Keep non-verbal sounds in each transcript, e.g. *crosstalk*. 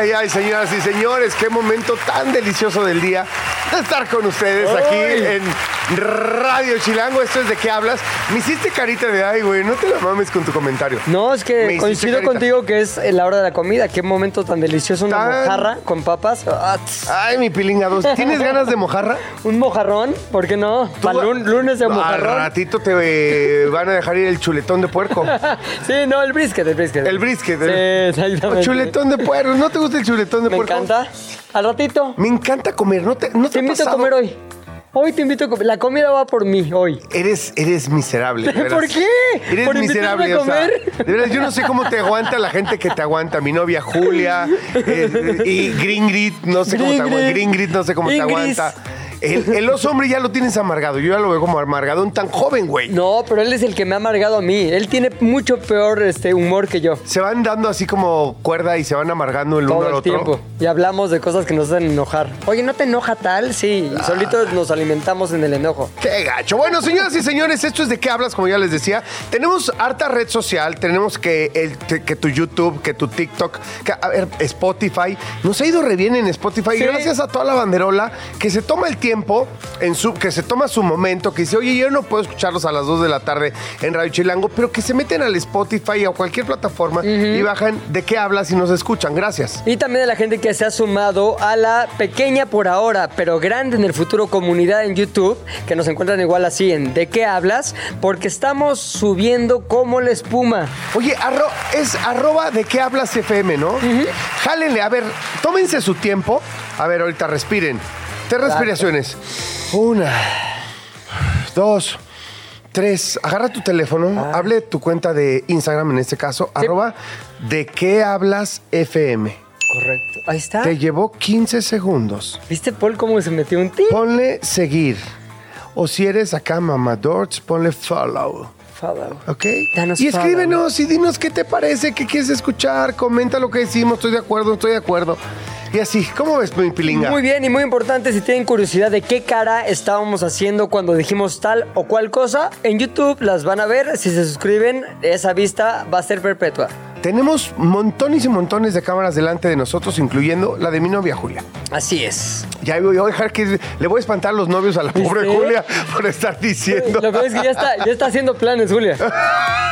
Ay, ay, señoras y señores, qué momento tan delicioso del día de estar con ustedes aquí en Radio Chilango. Esto es de qué hablas. Me hiciste carita de ay, güey, no te la mames con tu comentario. No, es Me que coincido carita. contigo que es la hora de la comida. Qué momento tan delicioso. Una Tan- mojarra con papas. Ah, Ay, mi pilinga dos. ¿Tienes ganas de mojarra? *laughs* Un mojarrón, ¿por qué no? Para lunes de Al mojarrón. ratito te eh, van a dejar ir el chuletón de puerco. *laughs* Sí, no, el brisket, el brisket. El brisket. Sí, el- exactamente. El chuletón de puerco. ¿No te gusta el chuletón de Me puerco? encanta. Al ratito. Me encanta comer. ¿No te, no te Te invito a comer hoy. Hoy te invito a comer. La comida va por mí hoy. Eres, eres miserable. de *laughs* veras. ¿Por qué? Eres ¿Por miserable. a o sea, comer? de veras, yo no sé cómo te aguanta la gente que te aguanta. Mi novia Julia eh, y Gringrid, no sé cómo te aguanta. Gringrid, no sé cómo te Ingris. aguanta. El, el oso hombre ya lo tienes amargado. Yo ya lo veo como amargadón tan joven, güey. No, pero él es el que me ha amargado a mí. Él tiene mucho peor este, humor que yo. Se van dando así como cuerda y se van amargando el uno Todo al el otro. tiempo. Y hablamos de cosas que nos hacen enojar. Oye, ¿no te enoja tal? Sí, Ah. solitos nos alimentamos en el enojo. Qué gacho. Bueno, señoras y señores, esto es de qué hablas, como ya les decía. Tenemos harta red social, tenemos que, el, que tu YouTube, que tu TikTok, que, a ver, Spotify. Nos ha ido re bien en Spotify. Sí. Gracias a toda la banderola que se toma el tiempo, en su, que se toma su momento, que dice, oye, yo no puedo escucharlos a las 2 de la tarde en Radio Chilango, pero que se meten al Spotify o cualquier plataforma y bajan de qué hablas y nos escuchan. Gracias. Y también a la gente que se ha sumado a la pequeña por ahora, pero grande en el futuro comunidad en YouTube, que nos encuentran igual así en ¿De qué hablas? Porque estamos subiendo como la espuma. Oye, arro- es arroba de qué hablas FM, ¿no? Jálenle, a ver, tómense su tiempo. A ver, ahorita respiren. Tres respiraciones. Una, dos, tres. Agarra tu teléfono, hable tu cuenta de Instagram en este caso, arroba de qué hablas FM. Correcto. Ahí está. Te llevó 15 segundos. ¿Viste, Paul, cómo se metió un tip? Ponle seguir. O si eres acá mamadorts, ponle follow. Follow. ¿Ok? Danos y escríbenos y dinos qué te parece, qué quieres escuchar, comenta lo que decimos, estoy de acuerdo, no estoy de acuerdo. Y así, ¿cómo ves, mi pilinga? Muy bien y muy importante, si tienen curiosidad de qué cara estábamos haciendo cuando dijimos tal o cual cosa, en YouTube las van a ver. Si se suscriben, esa vista va a ser perpetua. Tenemos montones y montones de cámaras delante de nosotros, incluyendo la de mi novia Julia. Así es. Ya voy a dejar que le voy a espantar los novios a la pobre. Julia por estar diciendo. Lo que es que ya está, ya está haciendo planes, Julia.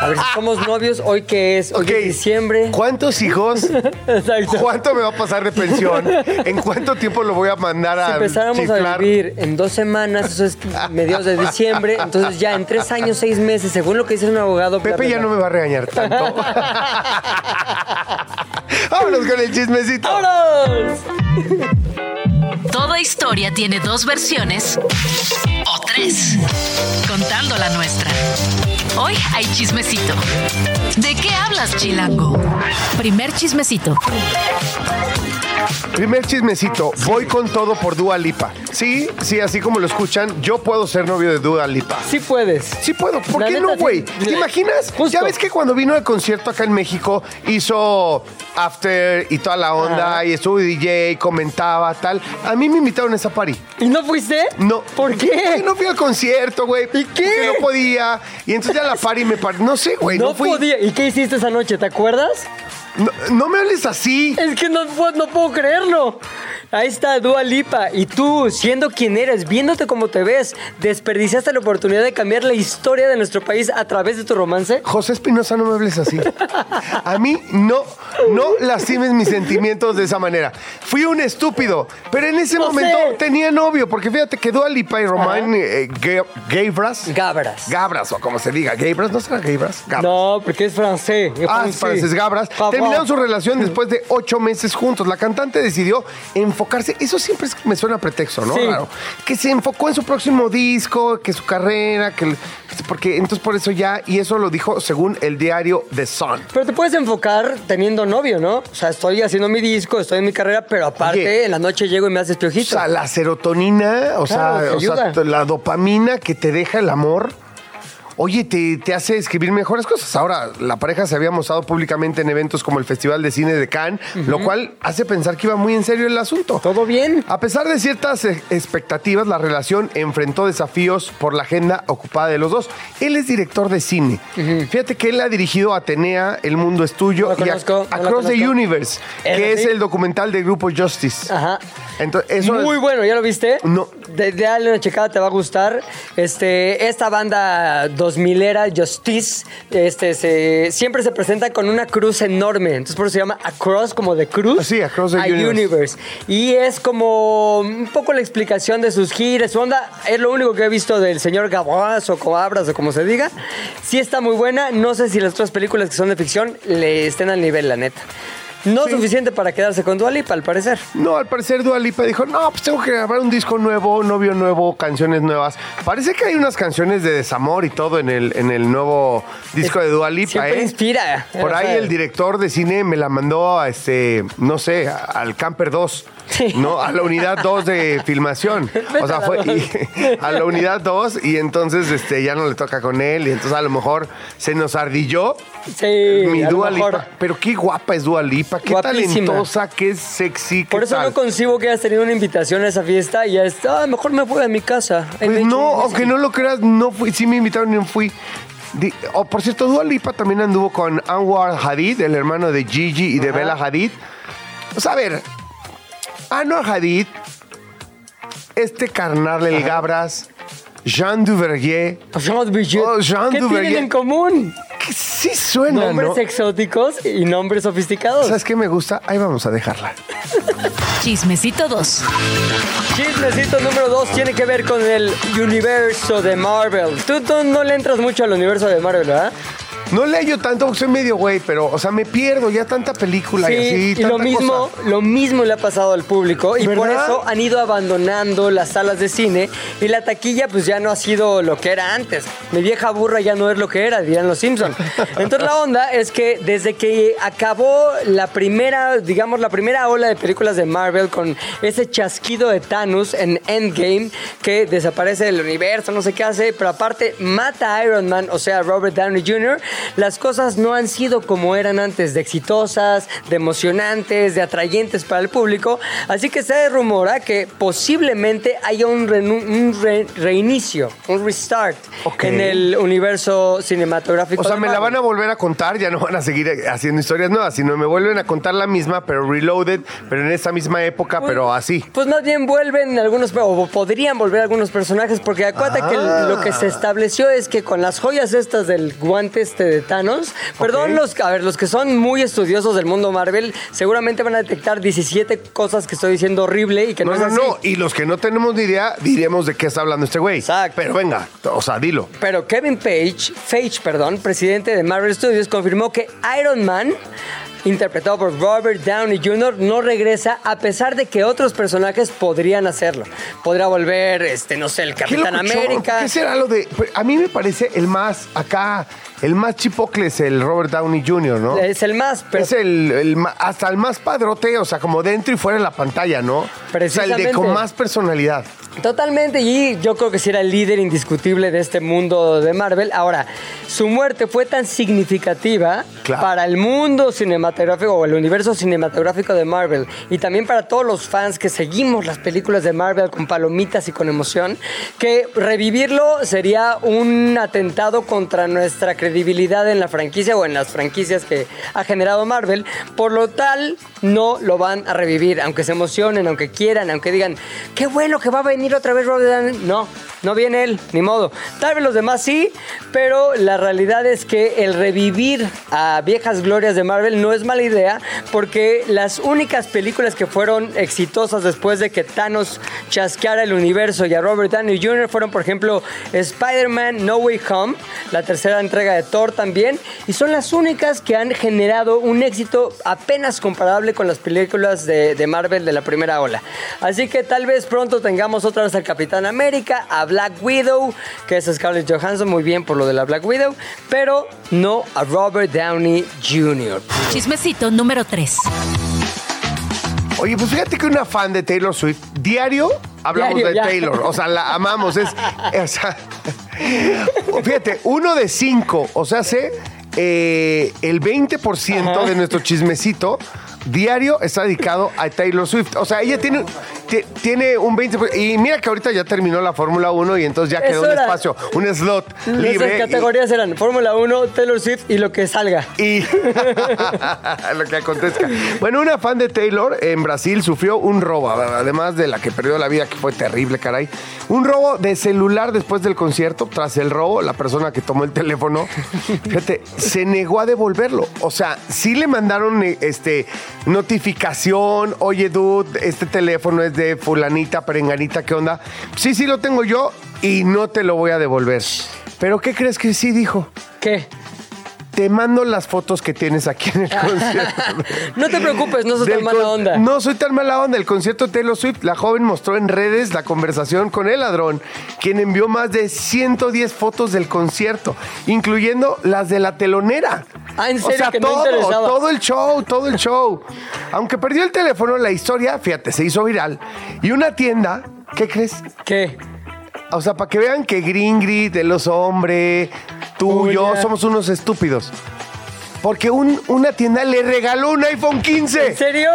A ver si somos novios, hoy que es, hoy es diciembre. ¿Cuántos hijos? *laughs* Exacto. ¿Cuánto me va a pasar de pensión? ¿En cuánto tiempo lo voy a mandar Si a empezáramos a vivir en dos semanas, eso es mediados de diciembre, entonces ya en tres años, seis meses, según lo que dice un abogado. Pepe bla, ya bla. no me va a regañar tanto. *laughs* Vámonos con el chismecito. ¡Vámonos! Toda historia tiene dos versiones o tres, contando la nuestra. Hoy hay chismecito. ¿De qué hablas, Chilango? Primer chismecito. Primer chismecito, voy con todo por Dua Lipa. Sí, sí, así como lo escuchan, yo puedo ser novio de Dua Lipa. Sí puedes. Sí puedo, ¿por La qué neta, no, sí. güey? ¿Te imaginas? Justo. Ya ves que cuando vino al concierto acá en México, hizo after y toda la onda, Ajá. y estuvo DJ, comentaba, tal. A mí me invitaron a esa party. ¿Y no fuiste? No. ¿Por Porque qué? no fui al concierto, güey. ¿Y qué? Porque no podía. Y entonces ya la party me par... No sé, güey. No, No, fui. podía. ¿Y qué hiciste esa noche? ¿Te acuerdas? No, no me hables así. Es que no, no puedo creerlo. Ahí está Dua Lipa. Y tú, siendo quien eres, viéndote como te ves, desperdiciaste la oportunidad de cambiar la historia de nuestro país a través de tu romance. José Espinosa, no me hables así. A mí no, no lastimes mis sentimientos de esa manera. Fui un estúpido, pero en ese José. momento tenía novio, porque fíjate que Dua Lipa y Román eh, Ga- Gabras, Gabras. Gabras, o como se diga, Gabras, ¿no será Gabras? Gabras. No, porque es francés. Ah, es francés Gabras. Terminaron su relación después de ocho meses juntos. La cantante decidió enfocarse. Eso siempre es- me suena a pretexto, ¿no? Sí. Claro. Que se enfocó en su próximo disco, que su carrera, que. Porque entonces por eso ya. Y eso lo dijo según el diario The Sun. Pero te puedes enfocar teniendo novio, ¿no? O sea, estoy haciendo mi disco, estoy en mi carrera, pero aparte Oye. en la noche llego y me haces O piojito. sea, la serotonina, o, Claro, sea, o sea, la dopamina que te deja el amor. Oye, te, te hace escribir mejores cosas. Ahora, la pareja se había mostrado públicamente en eventos como el Festival de Cine de Cannes, lo cual hace pensar que iba muy en serio el asunto. ¿Todo bien? A pesar de ciertas eh, expectativas, la relación enfrentó desafíos por la agenda ocupada de los dos. Él es director de cine. Fíjate que él ha dirigido Atenea, El Mundo es Tuyo No y no Across the. Universe, ¿Es que es el documental del grupo Justice. Ajá. Entonces, eso Muy es- bueno, ¿ya lo viste? No. De, de dale una checada, te va a gustar. Este, esta banda 2000era, Justice, este, se, siempre se presenta con una cruz enorme. Entonces por eso se llama Across, como de cruz. Sí, Across the a Universe. Y es como un poco la explicación de sus giras. Su onda es lo único que he visto del señor Gaboas o Coabras o como se diga. Sí está muy buena. No sé si las otras películas que son de ficción le estén al nivel, la neta. No Sí. suficiente para quedarse con Dua Lipa, al parecer. No, al parecer Dua Lipa dijo, no, pues tengo que grabar un disco nuevo, novio nuevo, canciones nuevas. Parece que hay unas canciones de desamor y todo en el, en el nuevo disco de Dua Lipa, Siempre ¿eh? inspira. Por O ahí el director de cine me la mandó a este, no sé, al Camper 2. Sí. No, a la unidad 2 de *laughs* filmación. O sea, fue y- *laughs* a la unidad 2 y entonces este, ya no le toca con él y entonces a lo mejor se nos ardilló Sí, mi Dua. Lipa. Pero qué guapa es Dua Lipa, qué Guapísima. talentosa, qué sexy, qué Por eso tal. no concibo que hayas tenido una invitación a esa fiesta y ya está, ah, mejor me voy a mi casa. Me Pues no, un aunque no lo creas, no fui. Sí me invitaron y no fui. Di- oh, por cierto, Dua Lipa también anduvo con Anwar Hadid, el hermano de Gigi y de Ajá. Bella Hadid. O sea, a ver, Anwar Hadid, este carnal, el Gabras, Jean Duvergier, Jean Duvergier. Oh, Jean ¿Qué Duvergier. tienen en común? Que sí suena, Nombres ¿no? exóticos y nombres sofisticados. ¿Sabes qué me gusta? Ahí vamos a dejarla. Chismecito 2. Chismecito número dos tiene que ver con el universo de Marvel. Tú, tú no le entras mucho al universo de Marvel, ¿verdad? No le hallo tanto porque soy medio güey, pero, o sea, me pierdo ya tanta película y así. y lo mismo, cosa. lo mismo le ha pasado al público y por eso han ido abandonando las salas de cine y la taquilla pues ya no ha sido lo que era antes. Mi vieja burra ya no es lo que era, dirían los Simpsons. Entonces la onda es que desde que acabó la primera, digamos la primera ola de películas de Marvel con ese chasquido de Thanos en Endgame que desaparece del universo, no sé qué hace, pero aparte mata a Iron Man, o sea, Robert Downey Jr., las cosas no han sido como eran antes, de exitosas, de emocionantes, de atrayentes para el público. Así que se rumora que posiblemente haya un, renu- un re- reinicio, un restart Ok. en el universo cinematográfico. O sea, me la van a volver a contar, ya no van a seguir haciendo historias nuevas, sino me vuelven a contar la misma, pero reloaded, pero en esa misma época, pero así. Pues más bien vuelven algunos, o podrían volver algunos personajes, porque acuérdate que Ah. lo que se estableció es que con las joyas estas del guante este de Thanos, perdón, los, a ver, los que son muy estudiosos del mundo Marvel, seguramente van a detectar 17 cosas que estoy diciendo horrible y que no, No, es no, así. no. Y los que no tenemos ni idea, diremos de qué está hablando este güey. Exacto. Pero venga, o sea, dilo. Pero Kevin Page, Feige, perdón, presidente de Marvel Studios, confirmó que Iron Man, interpretado por Robert Downey Jr., no regresa a pesar de que otros personajes podrían hacerlo. Podría volver, este, no sé, el ¿Qué Capitán? América. ¿Qué será lo de.? A mí me parece el más acá, el más chipocle es el Robert Downey Jr., ¿no? Es el más, pero es el, el ma- hasta el más padrote, o sea, como dentro y fuera de la pantalla, ¿no? O sea, el de con más personalidad. Totalmente, y yo creo que sí era el líder indiscutible de este mundo de Marvel. Ahora, su muerte fue tan significativa Claro. para el mundo cinematográfico o el universo cinematográfico de Marvel y también para todos los fans que seguimos las películas de Marvel con palomitas y con emoción, que revivirlo sería un atentado contra nuestra credibilidad en la franquicia o en las franquicias que ha generado Marvel. Por lo tal, no lo van a revivir, aunque se emocionen, aunque quieran, aunque digan, qué bueno que va a venir otra vez Robert Downey. No, no viene él, ni modo. Tal vez los demás sí, pero la realidad es que el revivir a viejas glorias de Marvel no es mala idea, porque las únicas películas que fueron exitosas después de que Thanos chasqueara el universo y a Robert Downey Jr. fueron, por ejemplo, Spider-Man No Way Home, la tercera entrega de Thor también, y son las únicas que han generado un éxito apenas comparable con las películas de, Marvel de la primera ola. Así que tal vez pronto tengamos otra vez al Capitán América, a Black Widow, que es Scarlett Johansson, muy bien por lo de la Black Widow, pero no a Robert Downey Jr. Chismecito número 3. Oye, pues fíjate que una fan de Taylor Swift, diario hablamos Diario, de ya. Taylor. O sea, la amamos. Es, o sea, fíjate, uno de cinco, o sea, hace eh, el 20% de nuestro chismecito diario está dedicado a Taylor Swift. O sea, ella tiene, ti- tiene un 20%. Y mira que ahorita ya terminó la Fórmula 1 y entonces ya quedó un espacio, un slot libre. Y- categorías eran Fórmula 1, Taylor Swift y lo que salga. y *laughs* lo que acontezca. Bueno, una fan de Taylor en Brasil sufrió un robo, además de la que perdió la vida, que fue terrible, caray. Un robo de celular después del concierto. Tras el robo, la persona que tomó el teléfono, fíjate, se negó a devolverlo. O sea, sí le mandaron este, notificación, oye, dude, este teléfono es de fulanita, perenganita, ¿qué onda? Sí, sí lo tengo yo y no te lo voy a devolver. Pero ¿qué crees que sí dijo? ¿Qué? Te mando las fotos que tienes aquí en el *laughs* concierto. No te preocupes, no Del tan mala onda. No soy tan mala onda. El concierto de Taylor Swift, la joven mostró en redes la conversación con el ladrón, quien envió más de 110 fotos del concierto, incluyendo las de la telonera. Ah, ¿en O serio? sea, Que no todo, todo el show, todo el show. Aunque perdió el teléfono, la historia, fíjate, se hizo viral. Y una tienda, ¿qué crees? ¿Qué? O sea, para que vean que Gringrid, el oso hombre, tú, Uy, yo, ya. somos unos estúpidos. Porque un- una tienda le regaló un iPhone 15. ¿En serio?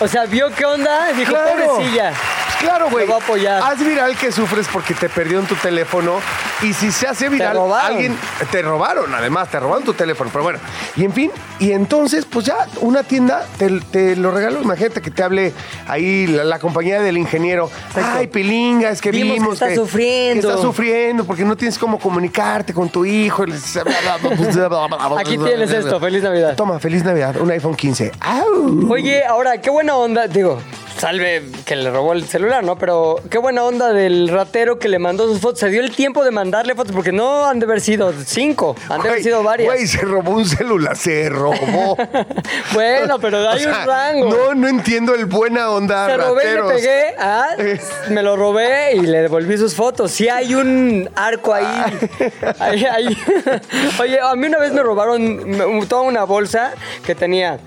O sea, vio qué onda y dijo, Claro. pobrecilla. Claro, güey. Te voy a apoyar. Haz viral que sufres porque te perdió en tu teléfono. Y si se hace viral, robaron. alguien. Te robaron, además, te robaron tu teléfono. Pero bueno. Y en fin, y entonces, pues ya una tienda te, te lo regaló. Imagínate que te hable ahí la, la compañía del ingeniero. Ay, pilinga, es que Vimos que vimos. está sufriendo. Que está sufriendo porque no tienes cómo comunicarte con tu hijo. Aquí tienes esto, feliz Navidad. Toma, feliz Navidad. Un iPhone 15. ¡Au! Oye, ahora, qué buena onda, digo, salve que le robó el celular, ¿no? Pero qué buena onda del ratero que le mandó sus fotos. Se dio el tiempo de mandarle fotos porque no han de haber sido cinco, han de haber sido varias. Güey, se robó un celular, se robó. *laughs* bueno, pero hay *laughs* O sea, un rango. No, no entiendo el buena onda. Te robé y le pegué, ah, *laughs* me lo robé y le devolví sus fotos. Sí hay un arco ahí. ahí, ahí. Oye, a mí una vez me robaron toda una bolsa que tenía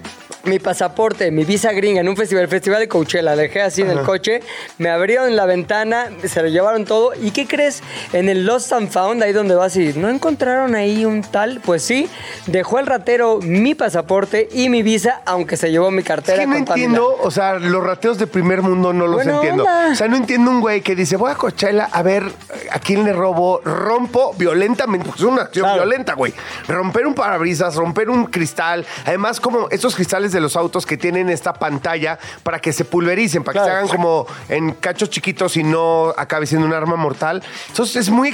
mi pasaporte, mi visa gringa en un festival, el festival de Coachella. La dejé así en el coche, me abrieron la ventana, se lo llevaron todo. ¿Y qué crees? En el Lost and Found, ahí donde vas y no encontraron ahí un tal, pues sí, dejó el ratero mi pasaporte y mi visa, aunque se llevó mi Es cartera. que no entiendo, o sea, los rateos de primer mundo no los entiendo. onda. O sea, no entiendo un güey que dice, voy a Coachella a ver a quién le robo, rompo violentamente, es una acción Claro. violenta, güey. Romper un parabrisas, romper un cristal, además como esos cristales de los autos que tienen esta pantalla para que se pulvericen, para que se hagan como en cachos chiquitos y no acabe siendo un arma mortal. Entonces es muy...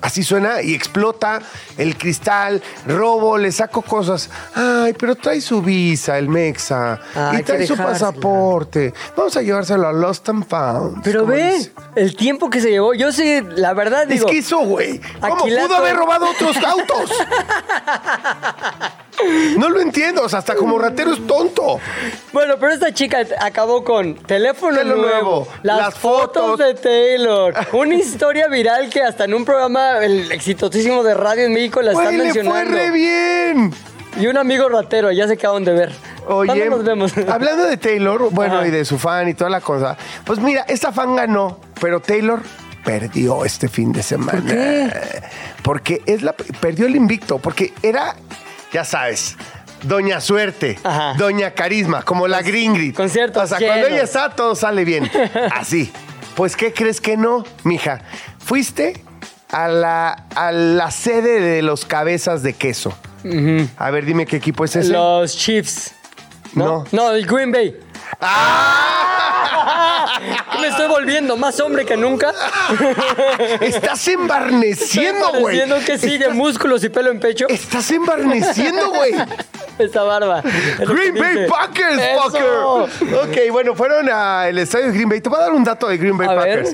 así suena y explota el cristal, robo, le saco cosas. Ay, pero trae su visa, el Mexa. Ay, y trae su pasaporte. Vamos a llevárselo a Lost and Found. Pero ve, dice. el tiempo que se llevó. Yo sí, la verdad digo. Es que hizo, güey. ¿Cómo Aquilato- pudo haber robado otros autos? *laughs* No lo entiendo. O sea, hasta como ratero es tonto. Bueno, pero esta chica acabó con teléfono nuevo, nuevo, las, las fotos, fotos. de Taylor, una historia viral que hasta en un programa el exitosísimo de radio en México la están Güey, le fue mencionando. re bien. Y un amigo ratero, ya se acaban de ver. Oye, ¿Cuándo nos vemos? *laughs* hablando de Taylor, bueno, Ajá. y de su fan y toda la cosa, pues mira, esta fan ganó, pero Taylor perdió este fin de semana. ¿Por qué? Porque es la, perdió el invicto, porque era, ya sabes, Doña Suerte, Ajá. Doña Carisma, como la Gringrid. conciertos O sea, cuando ella está, todo sale bien. *laughs* Así. Pues, ¿qué crees que no, mija? Fuiste a la, a la sede de los cabezas de queso. A ver, dime qué equipo es ese. Los Chiefs. ¿No? No. No, el Green Bay. ¡Ah! Me estoy volviendo más hombre que nunca. Estás embarneciendo, güey. pareciendo que sigue músculos y pelo en pecho. Estás embarneciendo, güey. Esta barba. Green Bay. Packers, Eso. fucker. Ok, bueno, fueron al estadio de Green Bay. Te voy a dar un dato de Green Bay A ver.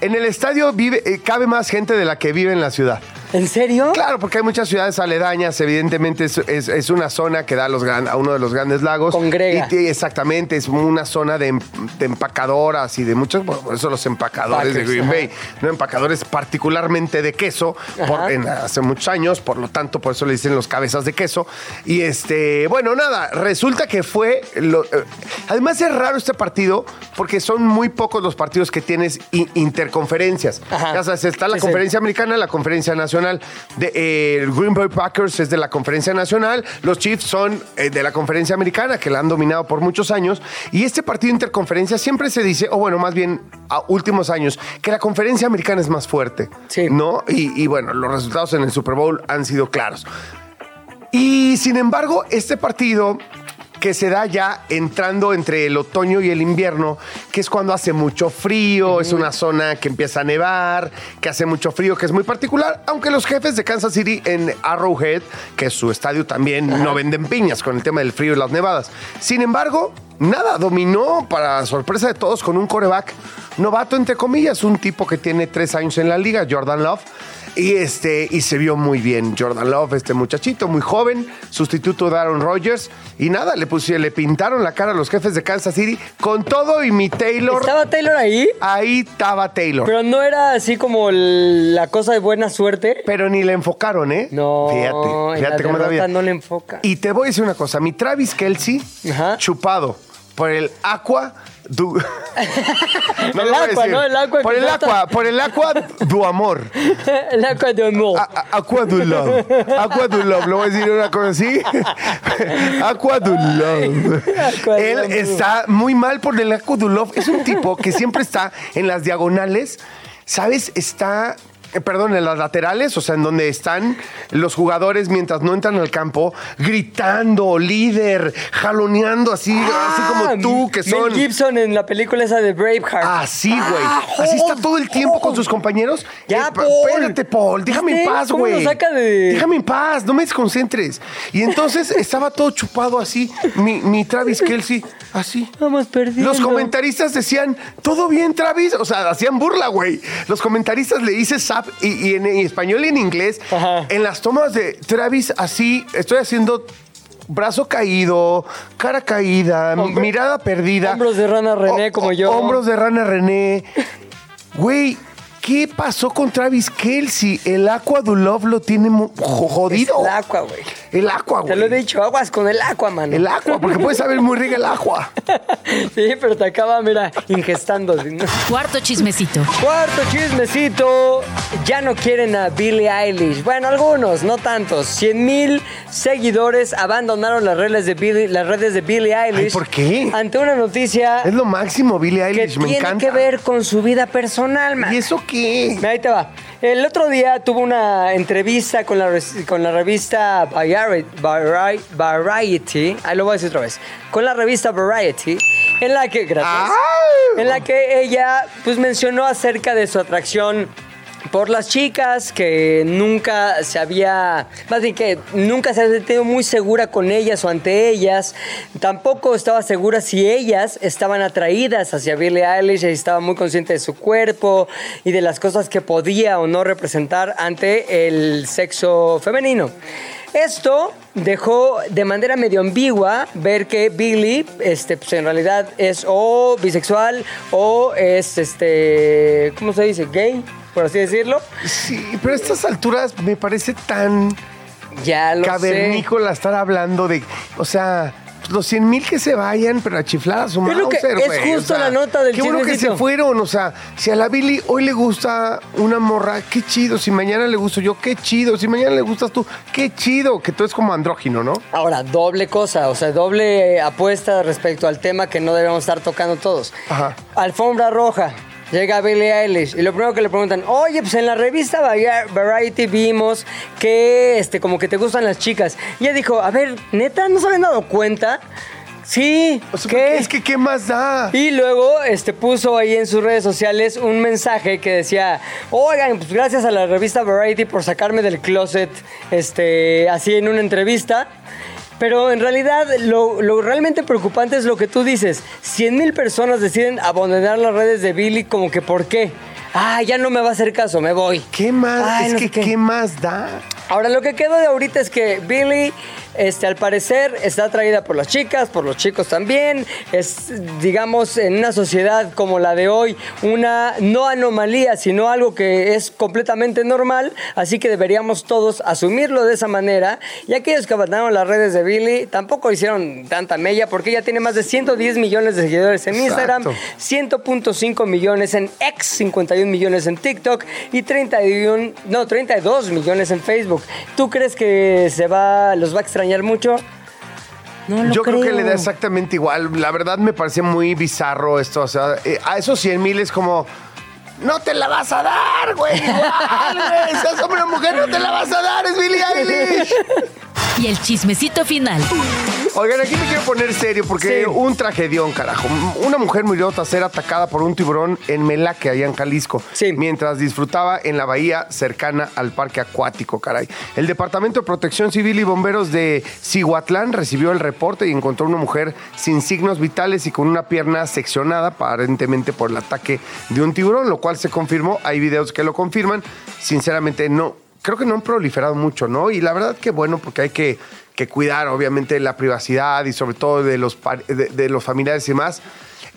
En el estadio vive, eh, cabe más gente de la que vive en la ciudad. ¿En serio? Claro, porque hay muchas ciudades aledañas, evidentemente es, es- es una zona que da a, los gran- a uno de los grandes lagos. Congrega. Y, te- exactamente, es una zona de, em- de empacadoras y de muchos, por eso los empacadores Packers, de Green ajá. Bay, no empacadores particularmente de queso, por- en- hace muchos años, por lo tanto, por eso le dicen los cabezas de queso. Y este, bueno, nada, resulta que fue, lo- eh, además es raro este partido porque son muy pocos los partidos que tienes i- interconferencias. Ajá. Ya sabes, está la Sí, sí. conferencia americana, la conferencia nacional. De, eh, el Green Bay Packers es de la conferencia nacional, los Chiefs son eh, de la conferencia americana, que la han dominado por muchos años. Y este partido interconferencia siempre se dice, o bueno, más bien a últimos años, que la conferencia americana es más fuerte. Sí. ¿No? Y, y bueno, los resultados en el Super Bowl han sido claros. Y sin embargo, este partido que se da ya entrando entre el otoño y el invierno, que es cuando hace mucho frío, es una zona que empieza a nevar, que hace mucho frío, que es muy particular, aunque los jefes de Kansas City en Arrowhead, que es su estadio también, no venden piñas con el tema del frío y las nevadas. Sin embargo, nada, dominó para sorpresa de todos con un coreback novato, entre comillas, un tipo que tiene tres años en la liga, Jordan Love. Y, este, y se vio muy bien Jordan Love, este muchachito muy joven, sustituto de Aaron Rodgers. Y nada, le, pusieron, le pintaron la cara a los jefes de Kansas City con todo y mi Taylor. ¿Estaba Taylor ahí? Ahí estaba Taylor. Pero, Pero no era así como la cosa de buena suerte. ni le enfocaron, ¿eh? No, fíjate, en fíjate la cómo no le enfoca. Y te voy a decir una cosa, mi Travis Kelsey, Ajá. chupado por el Aqua du... *laughs* El lo voy a Aqua, decir. ¿no? El Aqua Por el no Aqua, por el Aqua *laughs* du amor. el agua de amor. A- a- Aqua du love. Aqua du love. Lo voy a decir una cosa así. *laughs* Aqua du love. Aqua Él está muy mal por el Aqua du love. Es un tipo que siempre está en las diagonales. ¿Sabes? Está. Eh, Perdón, en las laterales, o sea, en donde están los jugadores mientras no entran al campo, gritando, líder, jaloneando así, así como tú, que Ah, Mel son. Gibson en la película esa de Braveheart. Así, güey. Ah, Así está todo el tiempo con sus compañeros. Ya, Eh, Paul. Espérate, Paul. Déjame en paz, ¿Cómo güey. de- Déjame en paz. No me desconcentres. Y entonces *laughs* estaba todo chupado así. Mi, mi Travis Kelsey, así. Vamos perdiendo. Los comentaristas decían, ¿todo bien, Travis? O sea, hacían burla, güey. Los comentaristas le dice Y, y en, en español y en inglés. Ajá. En las tomas de Travis, así, estoy haciendo brazo caído, cara caída, mirada perdida. hombros de rana René, como yo. Hombros de rana René. Güey, ¿qué pasó con Travis Kelsey? El Aqua du Love lo tiene jodido. El agua, güey. El Aqua, Te lo he güey. dicho, aguas con el agua, mano. El Aqua, porque puede saber muy rica el agua. *laughs* Sí, pero te acaba, mira, ingestando. ¿sí? Cuarto chismecito. Cuarto chismecito. Ya no quieren a Billie Eilish. Bueno, algunos, no tantos. 100 mil seguidores abandonaron las redes de Billie, las redes de Billie Eilish. ¿por qué? Ante una noticia Es lo máximo, Billie que Eilish, me tiene encanta. que ver con su vida personal, man. ¿Y eso qué? Ahí te va. El otro día tuvo una entrevista con la, con la revista Variety, Vari- Variety, ahí lo voy a decir otra vez, con la revista Variety, en la que, gracias, en la que ella pues mencionó acerca de su atracción por las chicas, que nunca se había, más bien que nunca se había sentido muy segura con ellas o ante ellas, tampoco estaba segura si ellas estaban atraídas hacia Billie Eilish, ella estaba muy consciente de su cuerpo y de las cosas que podía o no representar ante el sexo femenino. Esto dejó de manera medio ambigua ver que Billy, este, pues en realidad es o bisexual o es, este, ¿cómo se dice? Gay, por así decirlo. Sí, pero a estas alturas me parece tan Ya lo sé. cavernícola estar hablando de. O sea, los 100 mil que se vayan, pero a chiflar a su Es Mauser, es güey. justo la nota del Qué bueno que se fueron. O sea, si a la Billy hoy le gusta una morra, qué chido. Si mañana le gusto yo, qué chido. Si mañana le gustas tú, qué chido. Que tú es como andrógino, ¿no? Ahora, doble cosa, o sea, doble apuesta respecto al tema que no debemos estar tocando todos. Ajá. Alfombra roja. Llega Billie Eilish y lo primero que le preguntan, oye, pues en la revista Vari- Variety vimos que, este, como que te gustan las chicas. Y ella dijo, a ver, neta, ¿no se habían dado cuenta? Sí, O sea, ¿qué? Es que, ¿qué más da? Y luego este, puso ahí en sus redes sociales un mensaje que decía, oigan, pues gracias a la revista Variety por sacarme del closet este, así en una entrevista. Pero en realidad lo, lo realmente preocupante es lo que tú dices. 100 mil personas deciden abandonar las redes de Billy como que ¿por qué? ah, ya no me va a hacer caso, me voy. ¿Qué más? Ay, es no que, qué. qué. más da? Ahora, lo que quedó de ahorita es que Billy, este, al parecer, está atraída por las chicas, por los chicos también. Es, digamos, en una sociedad como la de hoy, una no anomalía, sino algo que es completamente normal. Así que deberíamos todos asumirlo de esa manera. Y aquellos que abandonaron las redes de Billy tampoco hicieron tanta mella, porque ella tiene más de 110 millones de seguidores en Instagram, Exacto. 100.5 millones en X, 51 millones en TikTok y 31, no, 32 millones en Facebook. ¿Tú crees que se va, los va a extrañar mucho? No lo Yo creo. que le da exactamente igual. La verdad me parece muy bizarro esto. O sea, eh, a esos 100 mil es como. No te la vas a dar, güey. Igual, güey. Seas hombre o mujer, no te la vas a dar. Es Billie Eilish. *laughs* Y el chismecito final. Oigan, aquí me quiero poner serio porque Sí. un tragedión, carajo. Una mujer murió tras ser atacada por un tiburón en Melaque, allá en Jalisco, Sí. mientras disfrutaba en la bahía cercana al parque acuático, caray. El Departamento de Protección Civil y Bomberos de Cihuatlán recibió el reporte y encontró una mujer sin signos vitales y con una pierna seccionada, aparentemente por el ataque de un tiburón, lo cual se confirmó. Hay videos que lo confirman. Sinceramente, no. Creo que no han proliferado mucho, ¿no? Y la verdad que bueno, porque hay que, que cuidar, obviamente, la privacidad y sobre todo de los, de, de los familiares y demás.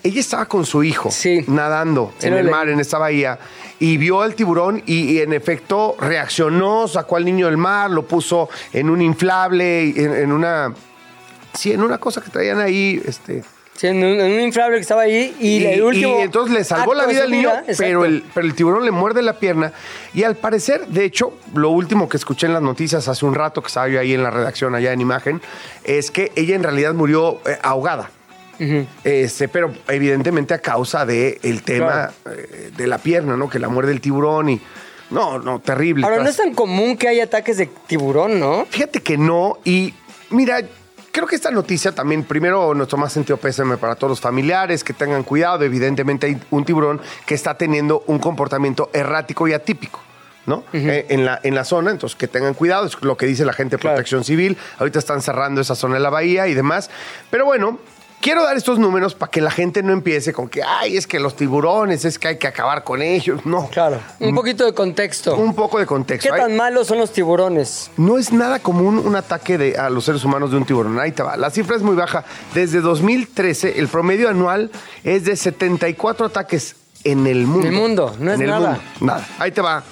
Ella estaba con su hijo Sí. nadando Sí, en el mar, en esta bahía, y vio al tiburón y, y en efecto reaccionó, sacó al niño del mar, lo puso en un inflable, en, en una... Sí, en una cosa que traían ahí, este... Sí, en un, en un inflable que estaba ahí y, Y, el último. y entonces le salvó la vida al niño, pero el, pero el tiburón le muerde la pierna. Y al parecer, de hecho, lo último que escuché en las noticias hace un rato que estaba yo ahí en la redacción, allá en imagen, es que ella en realidad murió eh, ahogada. Este, pero evidentemente a causa del el tema eh, de la pierna, ¿no? Que la muerde el tiburón y. No, no, terrible. Ahora, no es tan común que haya ataques de tiburón, ¿no? Fíjate que no. Y mira, creo que esta noticia también, primero, nuestro más sentido pésame para todos los familiares, que tengan cuidado. Evidentemente hay un tiburón que está teniendo un comportamiento errático y atípico. ¿no? Eh, en, la, en la zona, entonces que tengan cuidado, es lo que dice la gente de Claro. protección civil. Ahorita están cerrando esa zona de la bahía y demás. Pero bueno, quiero dar estos números para que la gente no empiece con que, ay, es que los tiburones, es que hay que acabar con ellos. No. Claro. Un poquito de contexto. Mm. Un poco de ¿Qué contexto. Hay- tan malos son los tiburones? no es nada común un ataque de, a los seres humanos de un tiburón. Ahí te va. La cifra es muy baja. Desde 2013, el promedio anual es de 74 ataques en el mundo. En el mundo, no es En el nada. mundo. Nada. Ahí te va.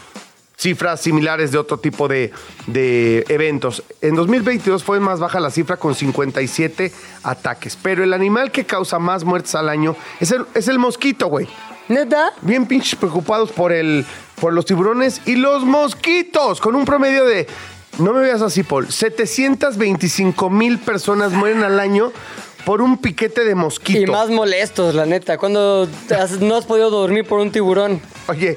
Cifras similares de otro tipo de, de eventos. En 2022 fue más baja la cifra con 57 ataques. Pero el animal que causa más muertes al año es el, es el mosquito, güey. ¿Neta? Bien pinches preocupados por el por los tiburones y los mosquitos, con un promedio de, no me veas así, Paul, 725 mil personas mueren al año por un piquete de mosquito. Y más molestos, la neta. Cuando no has podido dormir por un tiburón. Oye,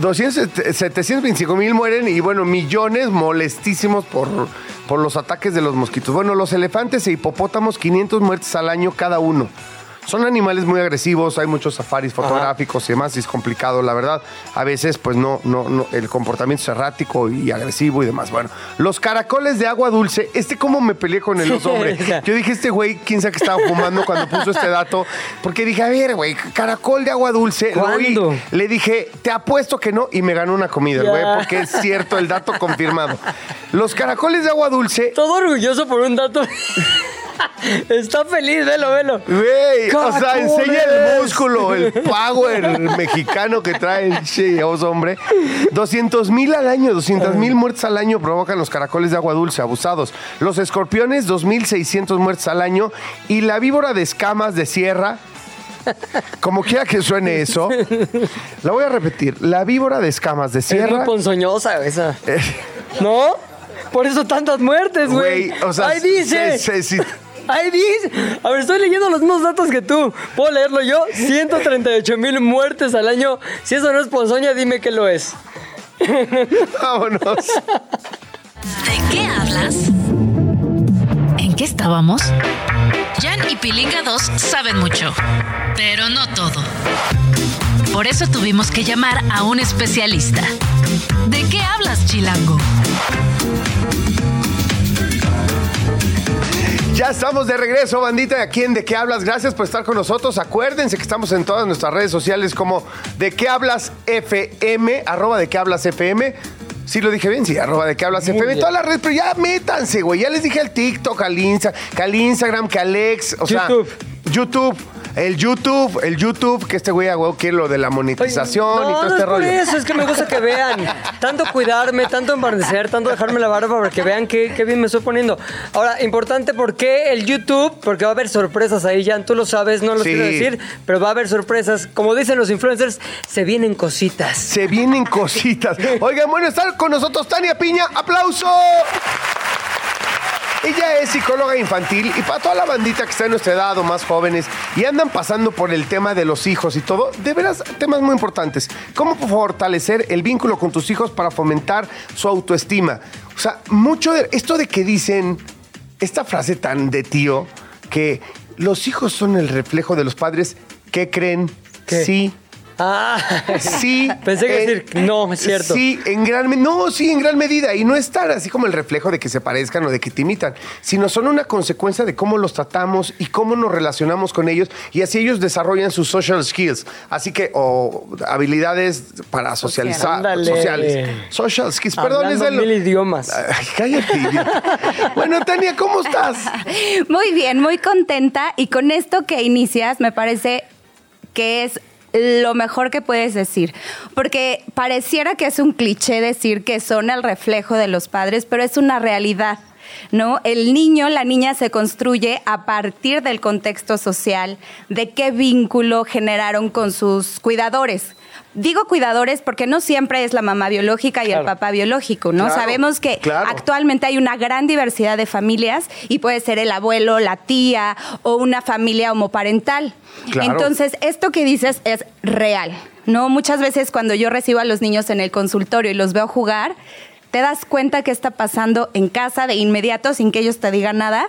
200, 725 mil mueren y bueno, millones molestísimos por, por los ataques de los mosquitos. Bueno, los elefantes e hipopótamos, 500 muertes al año cada uno. Son animales muy agresivos, hay muchos safaris fotográficos y demás, y es complicado, la verdad. A veces, pues no, no, no, el comportamiento es errático y agresivo y demás. Bueno, los caracoles de agua dulce, este cómo me peleé con el oso, hombre. Yo dije, este güey, quién sabe que estaba fumando cuando puso este dato, porque dije, a ver, güey, caracol de agua dulce. Le dije, te apuesto que no, y me ganó una comida, güey, porque es cierto el dato confirmado. Los caracoles de agua dulce, Todo orgulloso por un dato. *laughs* Está feliz, velo, velo. güey, o sea, enseña el músculo, el power mexicano que trae el che, oso, hombre. 200 mil al año, 200 mil muertes al año provocan los caracoles de agua dulce, abusados. Los escorpiones, 2.600 muertes al año. Y la víbora de escamas de sierra, como quiera que suene eso, la voy a repetir. La víbora de escamas de Es muy sierra. ponzoñosa esa. eh, ¿No? Por eso tantas muertes, güey. Güey, o sea, Ahí dice. se- se- sí. Ahí dice. A ver, estoy leyendo los mismos datos que tú. ¿Puedo leerlo yo? 138 mil muertes al año. Si eso no es ponzoña, dime qué lo es. *laughs* Vámonos. ¿De qué hablas? ¿En qué estábamos? Jan y Pilinga 2 saben mucho, pero no todo. Por eso tuvimos que llamar a un especialista. ¿De qué hablas, Chilango? Ya estamos de regreso, bandita, aquí en De qué hablas. Gracias por estar con nosotros. Acuérdense que estamos en todas nuestras redes sociales como De qué hablas FM, arroba De qué hablas FM. Sí lo dije bien, sí, arroba de qué hablas Muy FM. bien. Todas las redes, pero ya métanse, güey. Ya les dije al TikTok, al, Insta, que al Instagram, que al Alex. O YouTube. sea, YouTube. El YouTube, el YouTube, que este güey, güey, quiere lo de la monetización no, y todo no este es por rollo. eso, es que me gusta que vean. Tanto cuidarme, tanto embarnecer, tanto dejarme la barba para que vean qué, qué bien me estoy poniendo. Ahora, importante, ¿por qué el YouTube? Porque va a haber sorpresas ahí, Jan. Tú lo sabes, no lo Sí. quiero decir, pero va a haber sorpresas. Como dicen los influencers, se vienen cositas. Se vienen cositas. *laughs* Oigan, bueno, está con nosotros Tania Piña. ¡Aplauso! Ella es psicóloga infantil y para toda la bandita que está en nuestra edad o más jóvenes y andan pasando por el tema de los hijos y todo, de veras, temas muy importantes. ¿Cómo fortalecer el vínculo con tus hijos para fomentar su autoestima? O sea, mucho de esto de que dicen esta frase tan de tío que los hijos son el reflejo de los padres, ¿qué creen? ¿Qué? Sí. Ah, Sí. Pensé que eh, decir, no, es cierto. Sí, en gran No, sí, en gran medida. Y no estar así como el reflejo de que se parezcan o de que te imitan, sino son una consecuencia de cómo los tratamos y cómo nos relacionamos con ellos. Y así ellos desarrollan sus social skills. Así que, o habilidades para socializar. Ándale. Sociales. Social skills. Perdón, es de lo- mil idiomas. Ay, cállate. bueno, Tania, ¿cómo estás? *laughs* Muy bien, muy contenta y con esto que inicias me parece que es lo mejor que puedes decir, porque pareciera que es un cliché decir que son el reflejo de los padres, pero es una realidad. ¿No? El niño, la niña se construye a partir del contexto social, de qué vínculo generaron con sus cuidadores. Digo cuidadores porque no siempre es la mamá biológica y Claro. el papá biológico, ¿no? Claro, Sabemos que claro. actualmente hay una gran diversidad de familias y puede ser el abuelo, la tía o una familia homoparental. Entonces, esto que dices es real, ¿no? Muchas veces cuando yo recibo a los niños en el consultorio y los veo jugar, te das cuenta qué está pasando en casa de inmediato sin que ellos te digan nada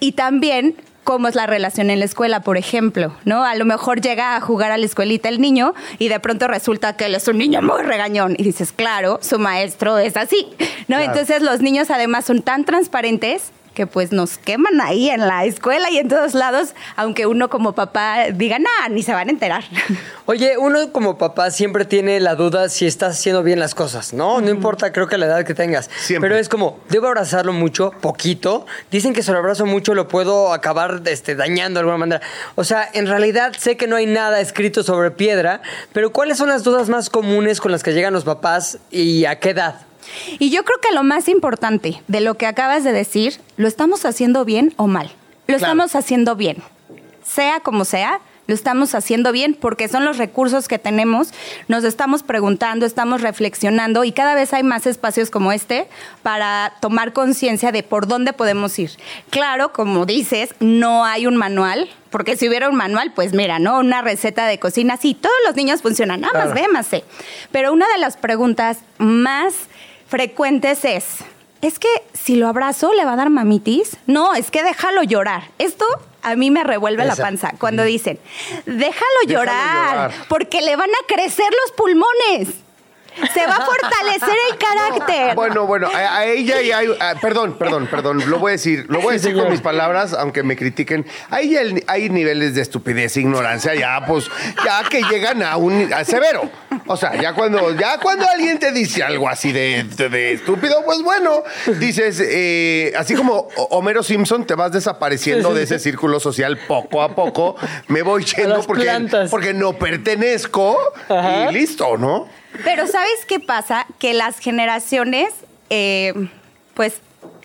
y también cómo es la relación en la escuela, por ejemplo, ¿no? A lo mejor llega a jugar a la escuelita el niño y de pronto resulta que él es un niño muy regañón y dices, claro, su maestro es así, ¿no? Claro. Entonces los niños además son tan transparentes que pues nos queman ahí en la escuela y en todos lados, aunque uno como papá diga, nah, ni se van a enterar. *laughs* Oye, uno como papá siempre tiene la duda si estás haciendo bien las cosas, ¿no? No importa, creo que la edad que tengas. Siempre. Pero es como, debo abrazarlo mucho, poquito. Dicen que si lo abrazo mucho lo puedo acabar este, dañando de alguna manera. O sea, en realidad sé que no hay nada escrito sobre piedra, pero ¿cuáles son las dudas más comunes con las que llegan los papás y a qué edad? Y yo creo que lo más importante de lo que acabas de decir, ¿lo estamos haciendo bien o mal? Lo estamos haciendo bien. Sea como sea, lo estamos haciendo bien porque son los recursos que tenemos, nos estamos preguntando, estamos reflexionando y cada vez hay más espacios como este para tomar conciencia de por dónde podemos ir. Claro, como dices, no hay un manual, porque si hubiera un manual, pues mira, ¿no? Una receta de cocina, sí, todos los niños funcionan, nada más Claro. ve, más sé. Pero una de las preguntas más frecuentes es, ¿es que si lo abrazo le va a dar mamitis? No, es que déjalo llorar. Esto a mí me revuelve la panza cuando dicen, déjalo, llorar, llorar. porque le van a crecer los pulmones. Se va a fortalecer el *laughs* carácter. Bueno, bueno, a, a ella y hay. a- perdón, perdón, perdón. Lo voy a decir, lo voy a Sí, decir con mis palabras, aunque me critiquen. A ella el- hay niveles de estupidez e ignorancia, ya, pues, ya que llegan a un a severo. O sea, ya cuando, ya cuando alguien te dice algo así de, de- de estúpido, pues bueno, dices, eh, así como Homero Simpson, te vas desapareciendo de ese círculo social poco a poco. Me voy yendo porque, plantas. porque no pertenezco Ajá. y listo, ¿no? Pero ¿sabes qué pasa? Que las generaciones, eh, pues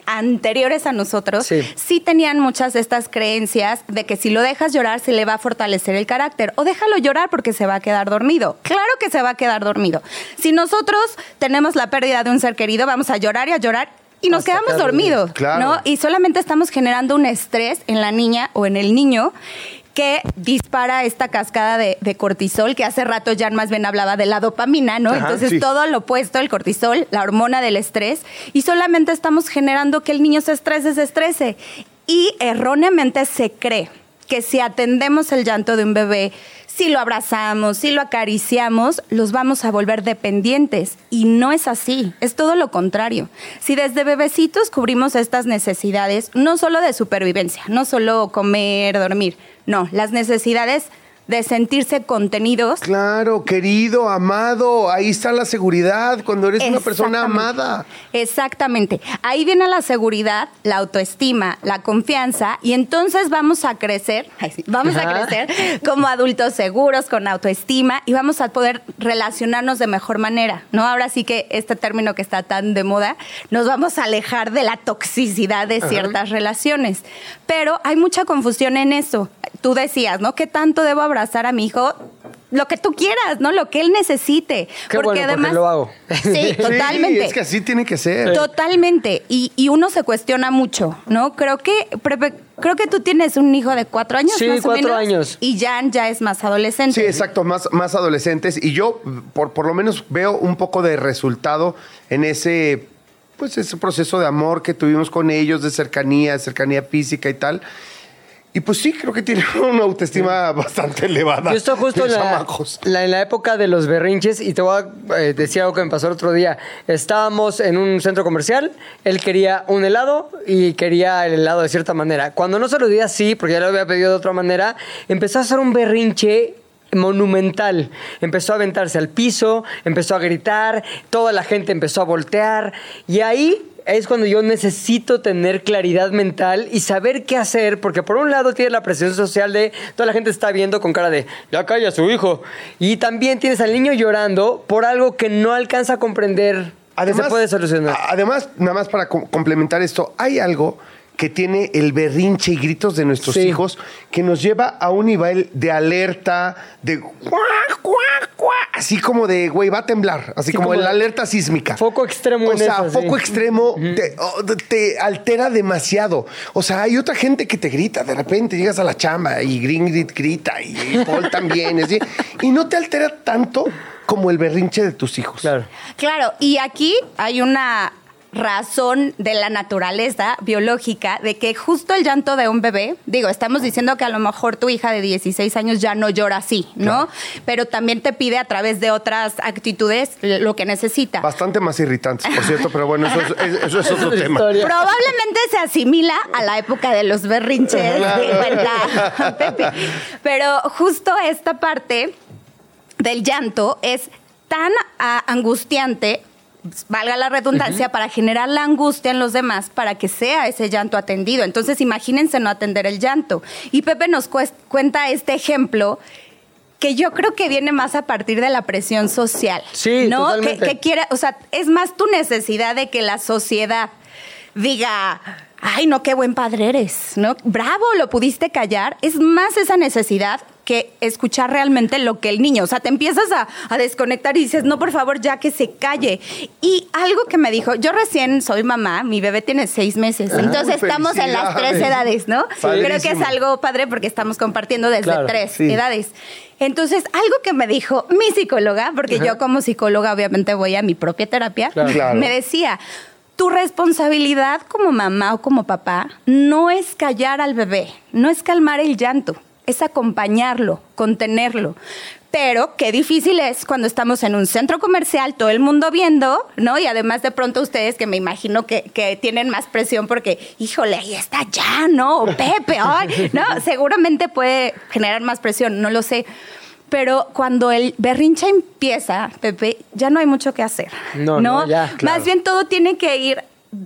anteriores a nosotros, Sí. sí. tenían muchas de estas creencias de que si lo dejas llorar se le va a fortalecer el carácter o déjalo llorar porque se va a quedar dormido. Claro que se va a quedar dormido. Si nosotros tenemos la pérdida de un ser querido, vamos a llorar y a llorar y nos Hasta quedamos dormidos, Claro. ¿no? Y solamente estamos generando un estrés en la niña o en el niño que dispara esta cascada de, de cortisol, que hace rato Jan más bien hablaba de la dopamina, ¿no? Ajá, Entonces sí. todo lo opuesto, el cortisol, la hormona del estrés, y solamente estamos generando que el niño se estrese, se estrese. Y erróneamente se cree que si atendemos el llanto de un bebé, si lo abrazamos, si lo acariciamos, los vamos a volver dependientes. Y no es así, es todo lo contrario. Si desde bebecitos cubrimos estas necesidades, no solo de supervivencia, no solo comer, dormir, no, las necesidades de sentirse contenidos. Claro, querido, amado, ahí está la seguridad cuando eres una persona amada. Exactamente. Ahí viene la seguridad, la autoestima, la confianza y entonces vamos a crecer, vamos a crecer como adultos seguros, con autoestima y vamos a poder relacionarnos de mejor manera, ¿no? Ahora sí que este término que está tan de moda, nos vamos a alejar de la toxicidad de ciertas relaciones. Pero hay mucha confusión en eso. Tú decías, ¿no? ¿Qué tanto debo abrazar a mi hijo? Lo que tú quieras, ¿no? Lo que él necesite. Qué bueno, porque lo hago. Sí, *laughs* totalmente. Sí, es que así tiene que ser. Totalmente. Y, y uno se cuestiona mucho, ¿no? Creo que, creo que tú tienes un hijo de cuatro años. Sí, más o cuatro menos, años. Y Jan ya es más adolescente. Sí, exacto, más, más adolescentes. Y yo, por, por lo menos, veo un poco de resultado en ese, pues, ese proceso de amor que tuvimos con ellos, de cercanía, de cercanía física y tal. Y pues sí, creo que tiene *laughs* una autoestima bastante elevada. Yo estoy justo en los la, chamacos. la- en la época de los berrinches y te voy a eh, decir algo que me pasó el otro día. Estábamos en un centro comercial, él quería un helado y quería el helado de cierta manera. Cuando no se lo di así, porque ya lo había pedido de otra manera, empezó a hacer un berrinche monumental. Empezó a aventarse al piso, empezó a gritar, toda la gente empezó a voltear y ahí es cuando yo necesito tener claridad mental y saber qué hacer, porque por un lado tienes la presión social de toda la gente está viendo con cara de ya calla a su hijo, y también tienes al niño llorando por algo que no alcanza a comprender que se puede solucionar. Además, nada más para com- complementar esto, hay algo que tiene el berrinche y gritos de nuestros Sí. hijos que nos lleva a un nivel de alerta, de cuac, cuac, cuac, así como de, güey, va a temblar, así Sí, como, como la alerta sísmica. Foco extremo O en sea, eso, sí. foco extremo te, oh, te altera demasiado. O sea, hay otra gente que te grita, de repente llegas a la chamba y Gringrid grita y Paul *laughs* también, así, y no te altera tanto como el berrinche de tus hijos. Claro. Claro, y aquí hay una razón de la naturaleza biológica de que justo el llanto de un bebé, digo, estamos diciendo que a lo mejor tu hija de 16 años ya no llora así, ¿no? Pero también te pide a través de otras actitudes lo que necesita. Bastante más irritantes, por cierto, pero bueno, eso es, eso es otro tema. Probablemente se asimila a la época de los berrinches que cuenta *laughs* Pepe. Pero justo esta parte del llanto es tan angustiante, valga la redundancia, para generar la angustia en los demás para que sea ese llanto atendido. Entonces imagínense no atender el llanto. Y Pepe nos cuenta este ejemplo que yo creo que viene más a partir de la presión social. Sí, ¿no? Que, totalmente. que quiere, o sea, es más tu necesidad de que la sociedad diga, ay, no, qué buen padre eres, ¿no? Bravo, lo pudiste callar. Es más esa necesidad que escuchar realmente lo que el niño, o sea, te empiezas a, a desconectar y dices, no, por favor, ya que se calle. Y algo que me dijo, yo recién soy mamá, mi bebé tiene seis meses, entonces estamos en las tres edades, ¿no? Creo que es algo padre porque estamos compartiendo desde Claro, tres sí. edades. Entonces, algo que me dijo mi psicóloga, porque yo como psicóloga obviamente voy a mi propia terapia. Claro. me decía, tu responsabilidad como mamá o como papá no es callar al bebé, no es calmar el llanto, es acompañarlo, contenerlo. Pero qué difícil es cuando estamos en un centro comercial, todo el mundo viendo, ¿no? Y además de pronto ustedes que me imagino que, que tienen más presión porque, híjole, ahí está ya, ¿no? O Pepe, *laughs* ay, ¿no? Seguramente puede generar más presión, no lo sé. Pero cuando el berrinche empieza, Pepe, ya no hay mucho que hacer. No, no, ya, claro. Más bien todo tiene que ir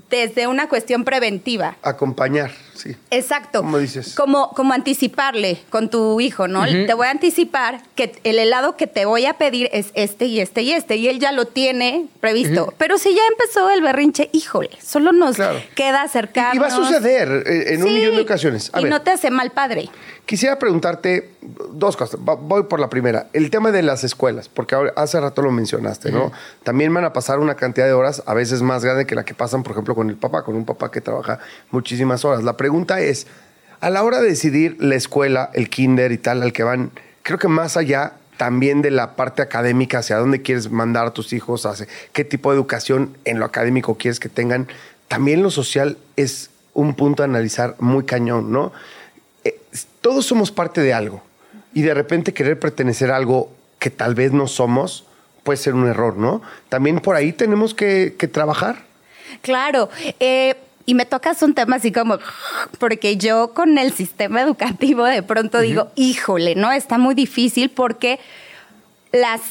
desde una cuestión preventiva. Acompañar, sí. Exacto. Como dices. Como, como anticiparle con tu hijo, ¿no? Te voy a anticipar que el helado que te voy a pedir es este y este y este, y él ya lo tiene previsto. Pero si ya empezó el berrinche, híjole, solo nos Claro. queda acercarnos. Y va a suceder eh, en un Sí, millón de ocasiones. A y ver, no te hace mal padre. Quisiera preguntarte dos cosas. Voy por la primera. El tema de las escuelas, porque hace rato lo mencionaste, ¿no? También van a pasar una cantidad de horas, a veces más grande que la que pasan, por ejemplo, con el papá, con un papá que trabaja muchísimas horas. La pregunta es, a la hora de decidir la escuela, el kinder y tal, al que van, creo que más allá también de la parte académica, hacia dónde quieres mandar a tus hijos, hacia qué tipo de educación en lo académico quieres que tengan, también lo social es un punto a analizar muy cañón, ¿no? Todos somos parte de algo. y de repente querer pertenecer a algo que tal vez no somos puede ser un error, ¿no? También por ahí tenemos que, que trabajar. Claro. eh, y me tocas un tema así como, porque yo con el sistema educativo de pronto digo, híjole, ¿no? Está muy difícil porque las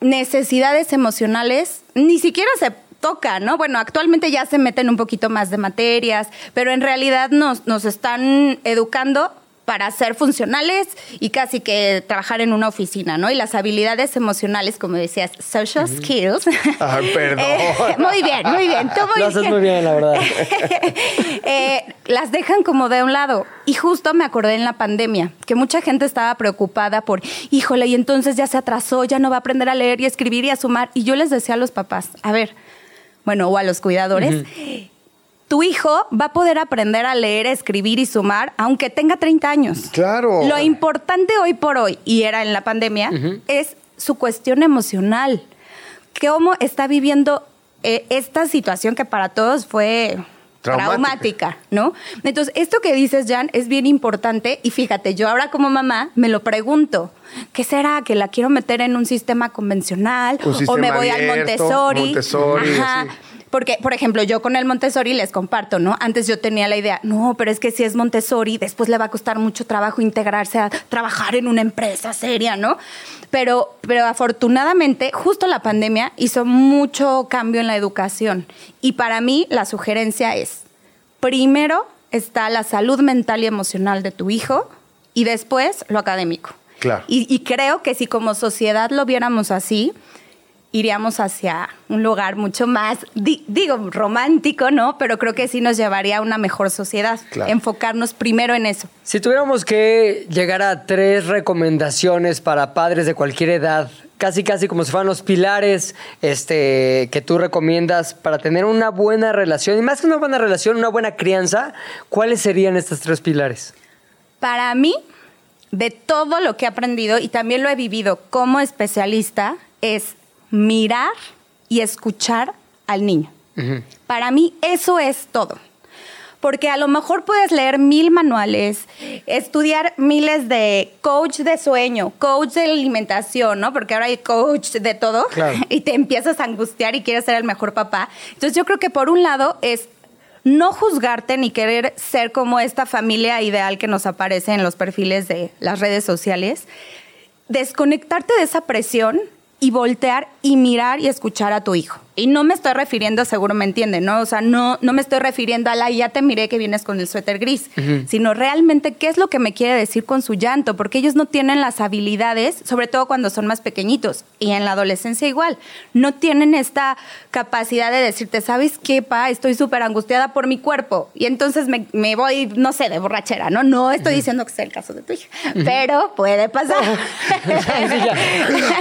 necesidades emocionales ni siquiera se tocan, ¿no? Bueno, actualmente ya se meten un poquito más de materias, pero en realidad nos, nos están educando para ser funcionales y casi que trabajar en una oficina, ¿no? Y las habilidades emocionales, como decías, social skills. Ay, *laughs* perdón. Eh, muy bien, muy bien. Tú muy Lo haces muy bien, la verdad. *laughs* eh, las dejan como de un lado. Y justo me acordé en la pandemia que mucha gente estaba preocupada por, híjole, y entonces ya se atrasó, ya no va a aprender a leer y escribir y a sumar. Y yo les decía a los papás, a ver, bueno, o a los cuidadores, tu hijo va a poder aprender a leer, escribir y sumar aunque tenga 30 años. Claro. Lo importante hoy por hoy, y era en la pandemia, es su cuestión emocional. Cómo está viviendo eh, esta situación que para todos fue Traumática. traumática, ¿no? Entonces, esto que dices, Jan, es bien importante y fíjate, yo ahora como mamá me lo pregunto. ¿Qué será? ¿Que la quiero meter en un sistema convencional? Un ¿O me voy al Montessori? Montessori, Ajá. así. Porque, por ejemplo, yo con el Montessori les comparto, ¿no? Antes yo tenía la idea, no, pero es que si es Montessori, después le va a costar mucho trabajo integrarse a trabajar en una empresa seria, ¿no? Pero, pero afortunadamente, justo la pandemia hizo mucho cambio en la educación. Y para mí, la sugerencia es, primero está la salud mental y emocional de tu hijo y después lo académico. Claro. Y, y creo que si como sociedad lo viéramos así, iríamos hacia un lugar mucho más, di- digo, romántico, ¿no? Pero creo que sí nos llevaría a una mejor sociedad. Claro. Enfocarnos primero en eso. Si tuviéramos que llegar a tres recomendaciones para padres de cualquier edad, casi casi como si fueran los pilares este, que tú recomiendas para tener una buena relación, y más que una buena relación, una buena crianza, ¿cuáles serían estos tres pilares? Para mí, de todo lo que he aprendido y también lo he vivido como especialista, es mirar y escuchar al niño. Para mí eso es todo. Porque a lo mejor puedes leer mil manuales, estudiar miles de coach de sueño, coach de alimentación, ¿no? Porque ahora hay coach de todo Claro. *laughs* y te empiezas a angustiar y quieres ser el mejor papá. Entonces yo creo que por un lado es no juzgarte ni querer ser como esta familia ideal que nos aparece en los perfiles de las redes sociales, desconectarte de esa presión y voltear y mirar y escuchar a tu hijo. Y no me estoy refiriendo, seguro me entienden, ¿no? O sea, no, no me estoy refiriendo a la ya te miré que vienes con el suéter gris, sino realmente qué es lo que me quiere decir con su llanto, porque ellos no tienen las habilidades, sobre todo cuando son más pequeñitos, y en la adolescencia igual, no tienen esta capacidad de decirte, ¿sabes qué, pa? Estoy súper angustiada por mi cuerpo, y entonces me, me voy, no sé, de borrachera, ¿no? No estoy diciendo que sea el caso de tu hija, pero puede pasar. *laughs* Sí, ya.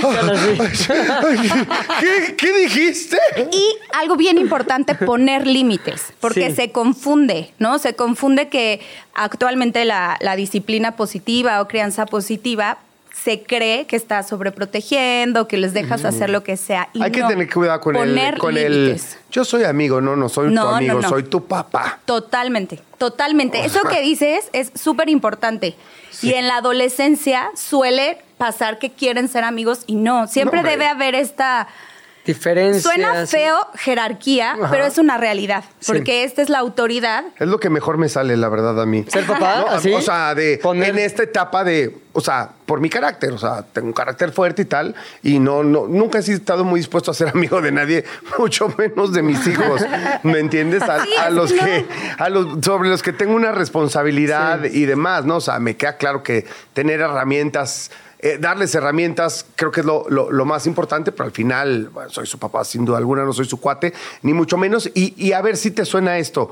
*laughs* Ya lo sé. *laughs* ¿Qué, qué dijiste? *laughs* Y algo bien importante, poner límites, porque Sí. se confunde, ¿no? Se confunde que actualmente la, la disciplina positiva o crianza positiva se cree que está sobreprotegiendo, que les dejas hacer lo que sea. Y Hay que tener cuidado con el, con el. Yo soy amigo, no, no soy tu No, amigo, no. soy tu papá. Totalmente, totalmente. *laughs* Eso que dices es súper importante. Y en la adolescencia suele pasar que quieren ser amigos y no. Siempre debe haber esta... Diferencias. Suena feo jerarquía, pero es una realidad. Sí. Porque esta es la autoridad Es lo que mejor me sale, la verdad, a mí. ¿Ser papá? No, ¿Así? O sea, de, Poner- en esta etapa de, o sea, por mi carácter, o sea, tengo un carácter fuerte y tal, y no, no, nunca he estado muy dispuesto a ser amigo de nadie, *laughs* mucho menos de mis hijos, ¿me entiendes? A, los que que, a los, sobre los que tengo una responsabilidad y demás, ¿no? O sea, me queda claro que tener herramientas, eh, darles herramientas, creo que es lo, lo- lo más importante, pero al final, bueno, soy su papá, sin duda alguna, no soy su cuate, ni mucho menos, y, y a ver si te suena esto.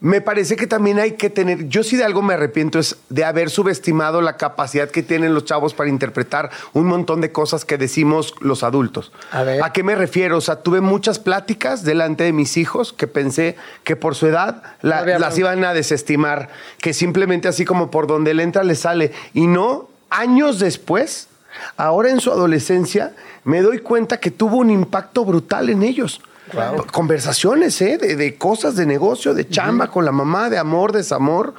Me parece que también hay que tener, yo sí de algo me arrepiento es de haber subestimado la capacidad que tienen los chavos para interpretar un montón de cosas que decimos los adultos. A ver. ¿A qué me refiero? O sea, tuve muchas pláticas delante de mis hijos que pensé que por su edad la- las iban a desestimar, que simplemente así como por donde le entra le sale. Y no, años después, ahora en su adolescencia, me doy cuenta que tuvo un impacto brutal en ellos. Conversaciones, ¿eh? De, de cosas de negocio, de chamba con la mamá, de amor, desamor.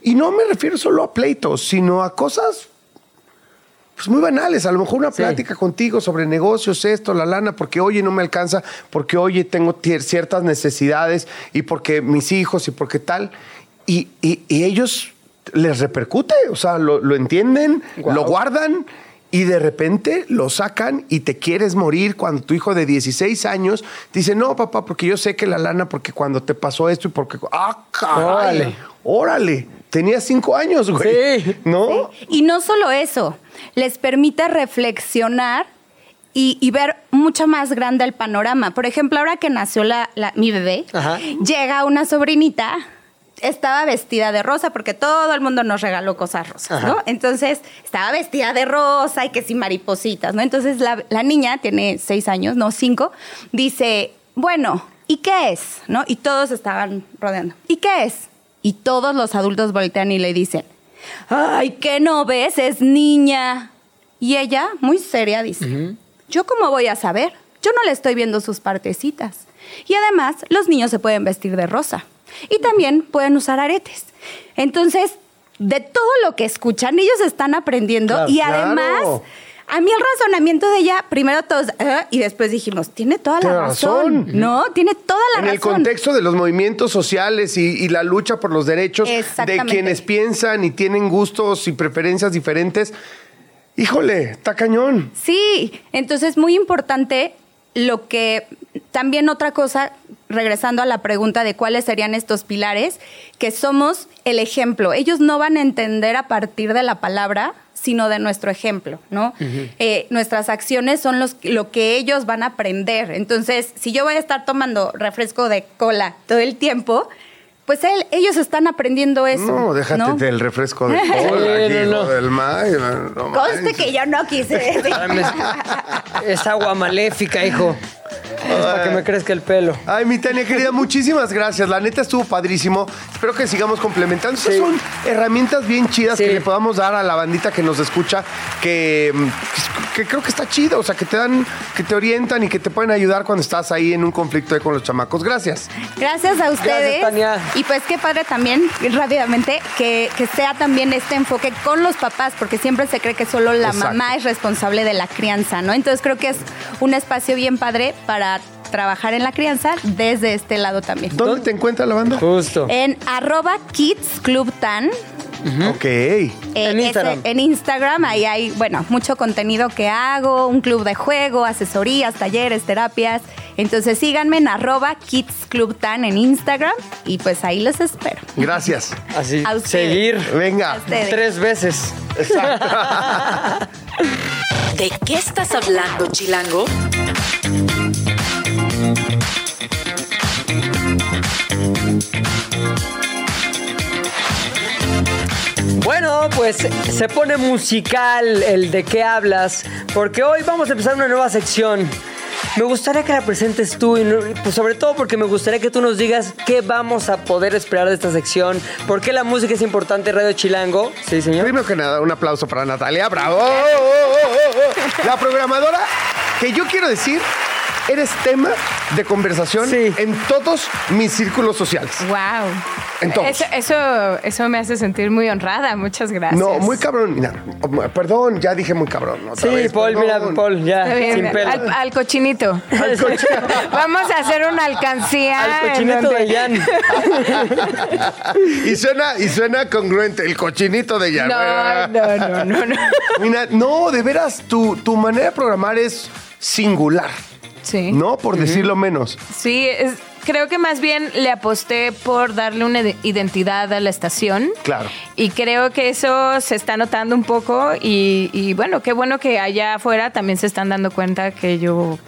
Y no me refiero solo a pleitos, sino a cosas pues muy banales. A lo mejor una plática contigo sobre negocios, esto, la lana, porque oye no me alcanza, porque oye tengo ciertas necesidades y porque mis hijos y porque tal. Y, y- y ellos les repercute, o sea, lo, lo entienden, lo guardan y de repente lo sacan y te quieres morir cuando tu hijo de 16 años dice, no, papá, porque yo sé que la lana, porque cuando te pasó esto y porque... ¡Ah, caray! Órale. Órale. Tenía cinco años, güey. Sí. ¿No? Y no solo eso, les permite reflexionar y, y ver mucho más grande el panorama. Por ejemplo, ahora que nació la, la- mi bebé, Ajá. llega una sobrinita, estaba vestida de rosa porque todo el mundo nos regaló cosas rosas, ¿no? Entonces, estaba vestida de rosa y que sí maripositas, ¿no? Entonces, la, la niña tiene seis años, no cinco, dice, bueno, ¿y qué es? ¿No? Y todos estaban rodeando. ¿Y qué es? Y todos los adultos voltean y le dicen, ay, ¿qué no ves? Es niña. Y ella, muy seria, dice, ¿yo cómo voy a saber? Yo no le estoy viendo sus partecitas. Y además, los niños se pueden vestir de rosa. Y también pueden usar aretes. Entonces, de todo lo que escuchan, ellos están aprendiendo. Claro, y claro. además, a mí el razonamiento de ella, primero todos, "Ah", y después dijimos, tiene toda la razón. razón. ¿No? Tiene toda la en razón. el contexto de los movimientos sociales y, y la lucha por los derechos de quienes piensan y tienen gustos y preferencias diferentes. Híjole, está cañón. Sí, entonces muy importante lo que también otra cosa, regresando a la pregunta de cuáles serían estos pilares, que somos el ejemplo. Ellos no van a entender a partir de la palabra, sino de nuestro ejemplo, ¿no? Eh, nuestras acciones son los, lo que ellos van a aprender. Entonces, si yo voy a estar tomando refresco de cola todo el tiempo, pues él- ellos están aprendiendo eso. No, déjate ¿no? del refresco de *laughs* Sí, cola, no, no. del maíz, no Conste que yo no quise *laughs* decir. Me- Es agua maléfica, hijo. Es para que me crezca el pelo. Ay, mi Tania querida, muchísimas gracias. La neta estuvo padrísimo. Espero que sigamos complementando. Estas Sí. son herramientas bien chidas Sí. que le podamos dar a la bandita que nos escucha, que, que creo que está chido. O sea, que te dan, que te orientan y que te pueden ayudar cuando estás ahí en un conflicto con los chamacos. Gracias. Gracias a ustedes. Tania. Y pues qué padre también, rápidamente, que, que sea también este enfoque con los papás, porque siempre se cree que solo la Exacto. mamá es responsable de la crianza, ¿no? Entonces creo que es un espacio bien padre para trabajar en la crianza desde este lado también. ¿Dónde te encuentra la banda? Justo. En arroba Kids Club Tan. Ok. eh, En ese- Instagram. en Instagram, ahí hay, bueno, mucho contenido que hago, un club de juego, asesorías, talleres, terapias. Entonces síganme en arroba Kids Club Tan en Instagram y pues ahí los espero. Gracias. Así, A ustedes. seguir Venga. A tres veces. *laughs* ¿De qué estás hablando, Chilango? Bueno, pues se pone musical el de qué hablas, porque hoy vamos a empezar una nueva sección. Me gustaría que la presentes tú, y pues sobre todo porque me gustaría que tú nos digas qué vamos a poder esperar de esta sección, por qué la música es importante Radio Chilango. Sí, señor. Primero que nada, un aplauso para Natalia. ¡Bravo! La programadora, que yo quiero decir, eres tema de conversación Sí. en todos mis círculos sociales. Wow. En todos. Eso, eso, eso me hace sentir muy honrada. Muchas gracias. No, muy cabrón. Mira, perdón, ya dije muy cabrón. otra Sí, vez, Paul, mira. Paul, ya, bien. sin pelo. Al, al cochinito. *laughs* Vamos a hacer una alcancía. Al cochinito de Jan. *laughs* Y suena, y suena congruente, el cochinito de ya. No, no, no, no, no. Mira, no, de veras, tu, tu manera de programar es singular, Sí. ¿no? Por decirlo menos. Sí, es- creo que más bien le aposté por darle una ide- identidad a la estación. Claro. Y creo que eso se está notando un poco y, y bueno, qué bueno que allá afuera también se están dando cuenta que yo,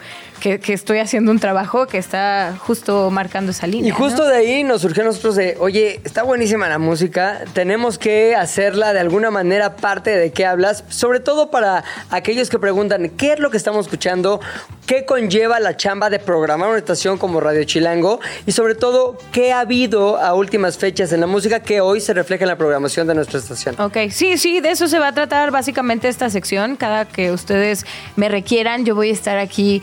que, que estoy haciendo un trabajo que está justo marcando esa línea. Y justo ¿no? de ahí nos surgió a nosotros de, oye, está buenísima la música, tenemos que hacerla de alguna manera parte de qué hablas, sobre todo para aquellos que preguntan, ¿qué es lo que estamos escuchando? ¿Qué conlleva la chamba de programar una estación como Radio Chilango? Y sobre todo, ¿qué ha habido a últimas fechas en la música que hoy se refleja en la programación de nuestra estación? Ok, sí, sí, de eso se va a tratar básicamente esta sección. Cada que ustedes me requieran, yo voy a estar aquí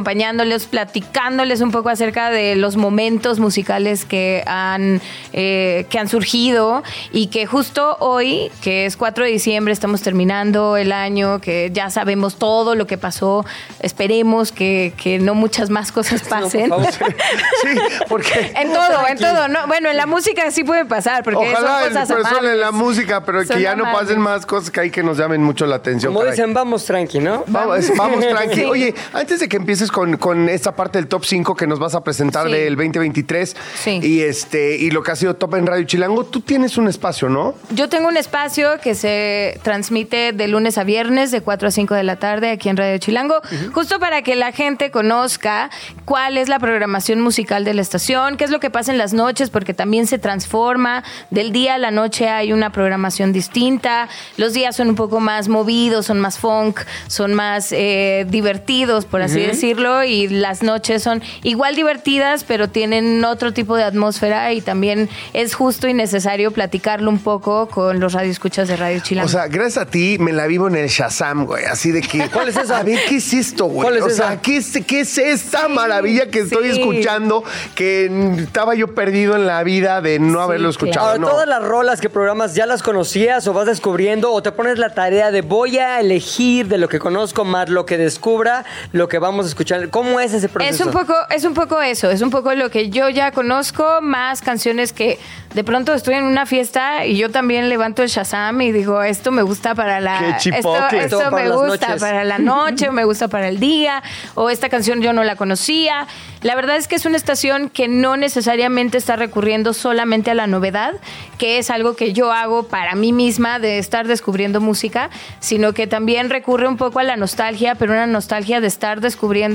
acompañándoles, platicándoles un poco acerca de los momentos musicales que han, eh, que han surgido y que justo hoy, que es 4 de diciembre, estamos terminando el año, que ya sabemos todo lo que pasó, esperemos que, que no muchas más cosas *laughs* pasen. por favor. *laughs* Sí, porque. En todo, en todo. No, bueno, en la música sí puede pasar, porque Ojalá son el cosas en la música, pero que ya no amables. pasen más cosas que hay que nos llamen mucho la atención. Como caray. dicen, vamos tranqui, ¿no? Vamos, vamos *laughs* tranqui. Sí. Oye, antes de que empieces con, con esta parte del top 5 que nos vas a presentar Sí. del 2023 Sí. y este y lo que ha sido top en Radio Chilango, tú tienes un espacio, ¿no? Yo tengo un espacio que se transmite de lunes a viernes de 4 a 5 de la tarde aquí en Radio Chilango, justo para que la gente conozca cuál es la programación musical de la estación, qué es lo que pasa en las noches, porque también se transforma. Del día a la noche hay una programación distinta. Los días son un poco más movidos, son más funk, son más eh, divertidos, por así decirlo, y las noches son igual divertidas, pero tienen otro tipo de atmósfera y también es justo y necesario platicarlo un poco con los radioescuchas de Radio Chilango. O sea, gracias a ti me la vivo en el Shazam, güey. Así de que. ¿Cuál es esa? A ver, ¿qué es esto, güey? ¿Cuál es o esa? sea, ¿qué es, qué es esta maravilla que estoy sí. escuchando? Que estaba yo perdido en la vida de no haberlo escuchado. Ahora, no. todas las rolas que programas ya las conocías o vas descubriendo o te pones la tarea de voy a elegir de lo que conozco más lo que descubra, lo que vamos a escuchar. ¿Cómo es ese proceso? Es un poco, es un poco eso, es un poco lo que yo ya conozco, más canciones que de pronto estoy en una fiesta y yo también levanto el Shazam y digo, esto me gusta para la Qué esto, para me gusta noches. para la noche, o me gusta para el día, o esta canción yo no la conocía. La verdad es que es una estación que no necesariamente está recurriendo solamente a la novedad, que es algo que yo hago para mí misma de estar descubriendo música, sino que también recurre un poco a la nostalgia, pero una nostalgia de estar descubriendo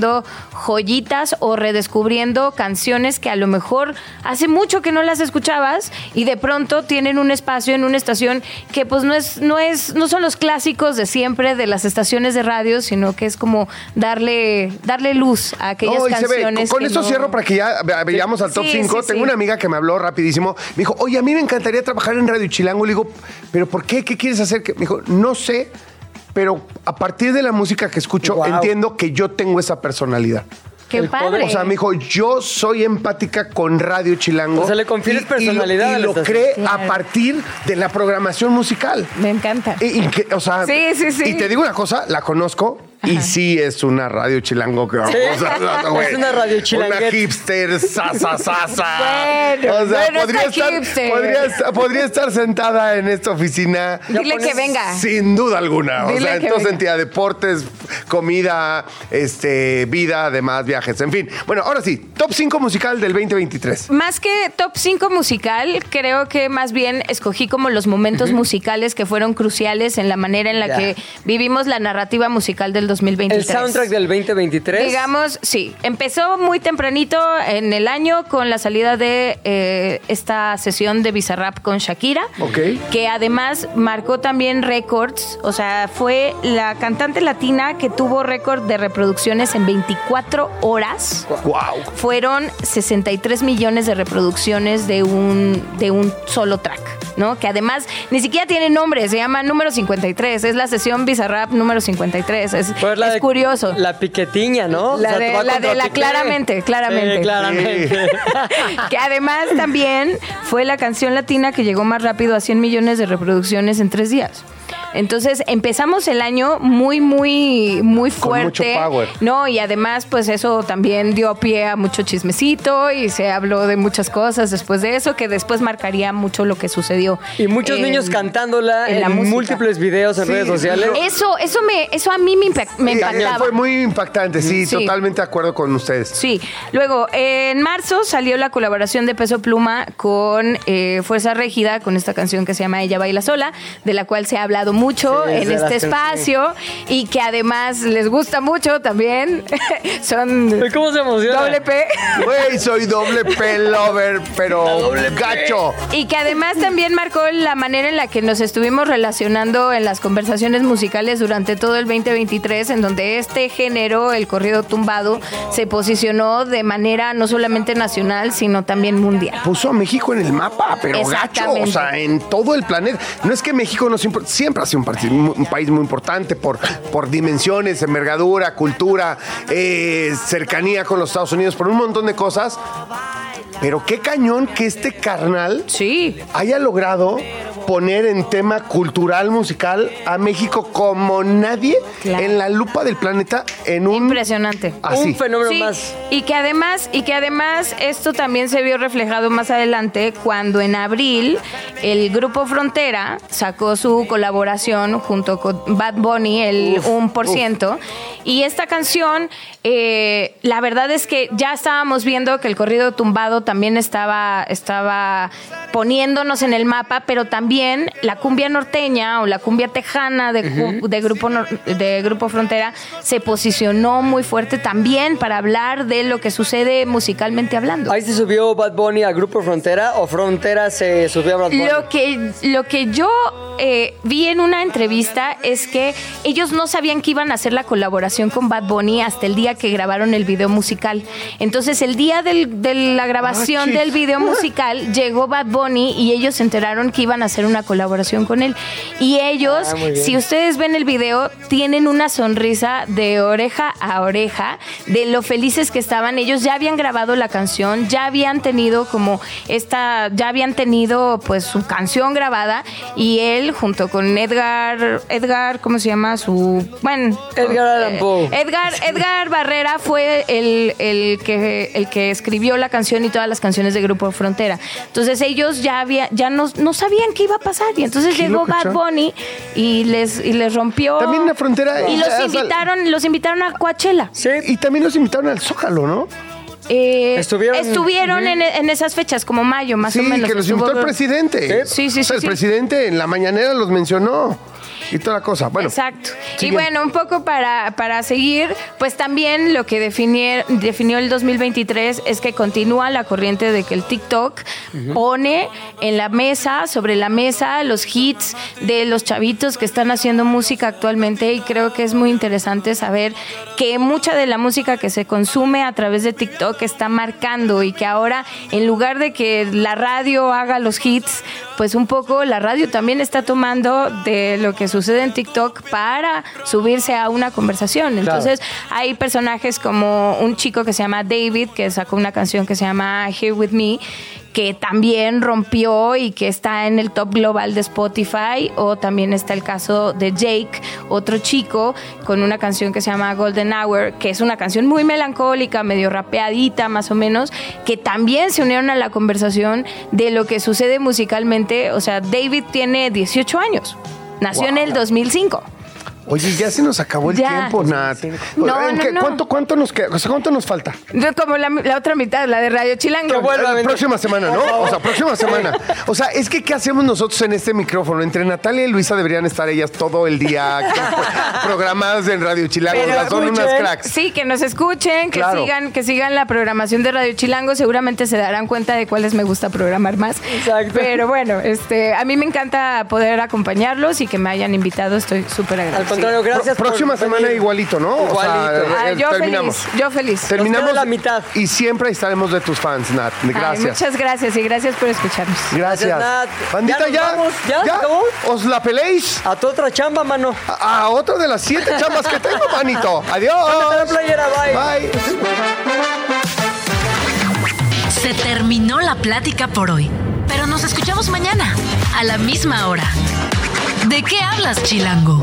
joyitas o redescubriendo canciones que a lo mejor hace mucho que no las escuchabas y de pronto tienen un espacio en una estación que pues no es no es no son los clásicos de siempre de las estaciones de radio, sino que es como darle darle luz a aquellas ve. canciones. Con eso no- cierro para que ya ve- veamos al top Sí, 5. sí, Tengo sí. una amiga que me habló rapidísimo. Me dijo, oye, a mí me encantaría trabajar en Radio Chilango. Le digo, ¿pero por qué? ¿Qué quieres hacer? Que- Me dijo, no sé, pero a partir de la música que escucho, Wow. entiendo que yo tengo esa personalidad. Qué El padre. poder, O sea, me dijo, yo soy empática con Radio Chilango. O sea, le confieres Y- personalidad Y, lo cree Claro. a partir de la programación musical. Me encanta. Y, y que, o sea, Sí, sí, sí. Y te digo una cosa, la conozco y sí es una radio chilango que vamos a güey. *laughs* Es una radio chilanguet. Una hipster, sa, sa, sa, sa. Bueno, o sea, bueno, podría, estar, hipster. podría, estar, podría estar sentada en esta oficina. Dile que venga. Sin duda alguna. O Dile sea, en que todo venga. sentido, deportes, comida, este, vida, además, viajes, en fin. Bueno, ahora sí, top 5 musical del 2023. Más que top 5 musical, creo que más bien escogí como los momentos musicales que fueron cruciales en la manera en la que vivimos la narrativa musical del 2023. El soundtrack del 2023. Digamos, sí. Empezó muy tempranito en el año con la salida de eh, esta sesión de Bizarrap con Shakira. Ok. Que además marcó también récords. O sea, fue la cantante latina que tuvo récord de reproducciones en 24 horas. Wow. Fueron 63 millones de reproducciones de un, de un solo track, ¿no? Que además ni siquiera tiene nombre, se llama número 53. Es la sesión Bizarrap número 53. Es, Pues la es de- curioso. La piquetiña, ¿no? La O sea, de- la de la claramente, claramente. Sí, claramente. *laughs* que además también fue la canción latina que llegó más rápido a 100 millones de reproducciones en tres días. Entonces empezamos el año muy, muy, muy Con mucho fuerte. power. No, y además, pues eso también dio pie a mucho chismecito y se habló de muchas cosas después de eso, que después marcaría mucho lo que sucedió. Y muchos en- niños cantándola en, la música. múltiples videos en Sí, redes sociales. Eso, eso me, eso a mí me, impa- me Sí, impactaba. Fue muy impactante, sí, Sí. totalmente de acuerdo con ustedes. Sí, luego en marzo salió la colaboración de Peso Pluma con eh, Fuerza Régida, con esta canción que se llama Ella Baila Sola, de la cual se ha hablado mucho Sí, en este espacio y que además les gusta mucho también. *laughs* Son ¿Cómo se emociona? doble P. Güey, soy doble P lover, pero gacho. Y que además también marcó la manera en la que nos estuvimos relacionando en las conversaciones musicales durante todo el 2023, en donde este género, el corrido tumbado, se posicionó de manera no solamente nacional, sino también mundial. Puso a México en el mapa, pero gacho, o sea, en todo el planeta. No es que México no siempre, siempre sido un, un país muy importante por, por dimensiones, envergadura, cultura, eh, cercanía con los Estados Unidos, por un montón de cosas. Pero qué cañón que este carnal Sí. haya logrado poner en tema cultural, musical a México como nadie Claro. en la lupa del planeta en un... Impresionante. Así. Un fenómeno Sí, más. y que además y que además esto también se vio reflejado más adelante cuando en abril el grupo Frontera sacó su colaboración junto con Bad Bunny el Uf, 1% y esta canción eh, la verdad es que ya estábamos viendo que el corrido tumbado también estaba estaba poniéndonos en el mapa pero también la cumbia norteña o la cumbia tejana de, grupo Nor- de grupo Frontera se posicionó muy fuerte también para hablar de lo que sucede musicalmente hablando. Ahí se subió Bad Bunny al grupo Frontera o Frontera se subió a Bad Bunny. Lo que, lo que yo eh, vi en una entrevista es que ellos no sabían que iban a hacer la colaboración con Bad Bunny hasta el día que grabaron el video musical. Entonces, el día del- de la grabación chis. del video musical *laughs* llegó Bad Bunny y ellos se enteraron que iban a hacer una colaboración con él. Y ellos, Ah, si ustedes ven el video, tienen una sonrisa de oreja a oreja de lo felices que estaban. Ellos ya habían grabado la canción, ya habían tenido como esta, ya habían tenido pues su canción grabada y él junto con Edgar, Edgar, ¿cómo se llama? Su, bueno, Edgar Allan Poe. Edgar, Edgar Barrera fue el, el que, el que escribió la canción y todas las canciones de Grupo Frontera. Entonces ellos ya había, ya no, no sabían qué iba a pasar. Y entonces llegó. Bad Bunny y les, y les rompió. También la frontera- Y los invitaron, los invitaron a Coachella. Sí. Y también nos invitaron al Zócalo, ¿no? Eh, Estuvieron- estuvieron en, en esas fechas, como mayo, más sí, o menos. que los invitó el presidente. Sí, sí, O sea, sí, el sí. presidente en la mañanera los mencionó y toda la cosa. Bueno, Exacto. Y bueno, un poco para, para seguir, pues también lo que definió el 2023 es que continúa la corriente de que el TikTok pone en la mesa, sobre la mesa, los hits de los chavitos que están haciendo música actualmente y creo que es muy interesante saber que mucha de la música que se consume a través de TikTok está marcando y que ahora en lugar de que la radio haga los hits, pues un poco la radio también está tomando de lo que sucede en TikTok para subirse a una conversación. Entonces hay personajes como un chico que se llama David, que sacó una canción que se llama Here With Me, que también rompió y que está en el top global de Spotify, o también está el caso de Jake, otro chico, con una canción que se llama Golden Hour, que es una canción muy melancólica, medio rapeadita más o menos, que también se unieron a la conversación de lo que sucede musicalmente. O sea, David tiene 18 años, nació en el 2005. Oye, ya se nos acabó el Ya. tiempo, Nat. No, ¿En no, qué- no. ¿Cuánto, cuánto, nos queda? O sea, ¿Cuánto nos falta? Como la, la otra mitad, la de Radio Chilango. Que vuelva La próxima semana, ¿no? *laughs* O sea, próxima semana. O sea, es que ¿qué hacemos nosotros en este micrófono? Entre Natalia y Luisa deberían estar ellas todo el día que- *laughs* programadas en Radio Chilango. Pero sea, son unas escuchen. cracks. Sí, que nos escuchen, que Claro. sigan, que sigan la programación de Radio Chilango. Seguramente se darán cuenta de cuáles me gusta programar más. Exacto. Pero bueno, este, a mí me encanta poder acompañarlos y que me hayan invitado. Estoy súper agradecida. Contrario, gracias. Pro- próxima por semana venir. igualito, ¿no? O sea, Igualito. Ah, eh, yo terminamos. feliz, yo feliz. Terminamos la mitad. y siempre estaremos de tus fans, Nat. Ay, Gracias. muchas gracias y gracias por escucharnos. Gracias. Gracias, Nat. Bandita, ¿Ya ya. ¿Os la peleéis? A tu otra chamba, mano. A, a otra de las siete chambas que tengo, manito. *laughs* Adiós. La playera, bye. Bye. Se terminó la plática por hoy, pero nos escuchamos mañana, a la misma hora. ¿De qué hablas, Chilango?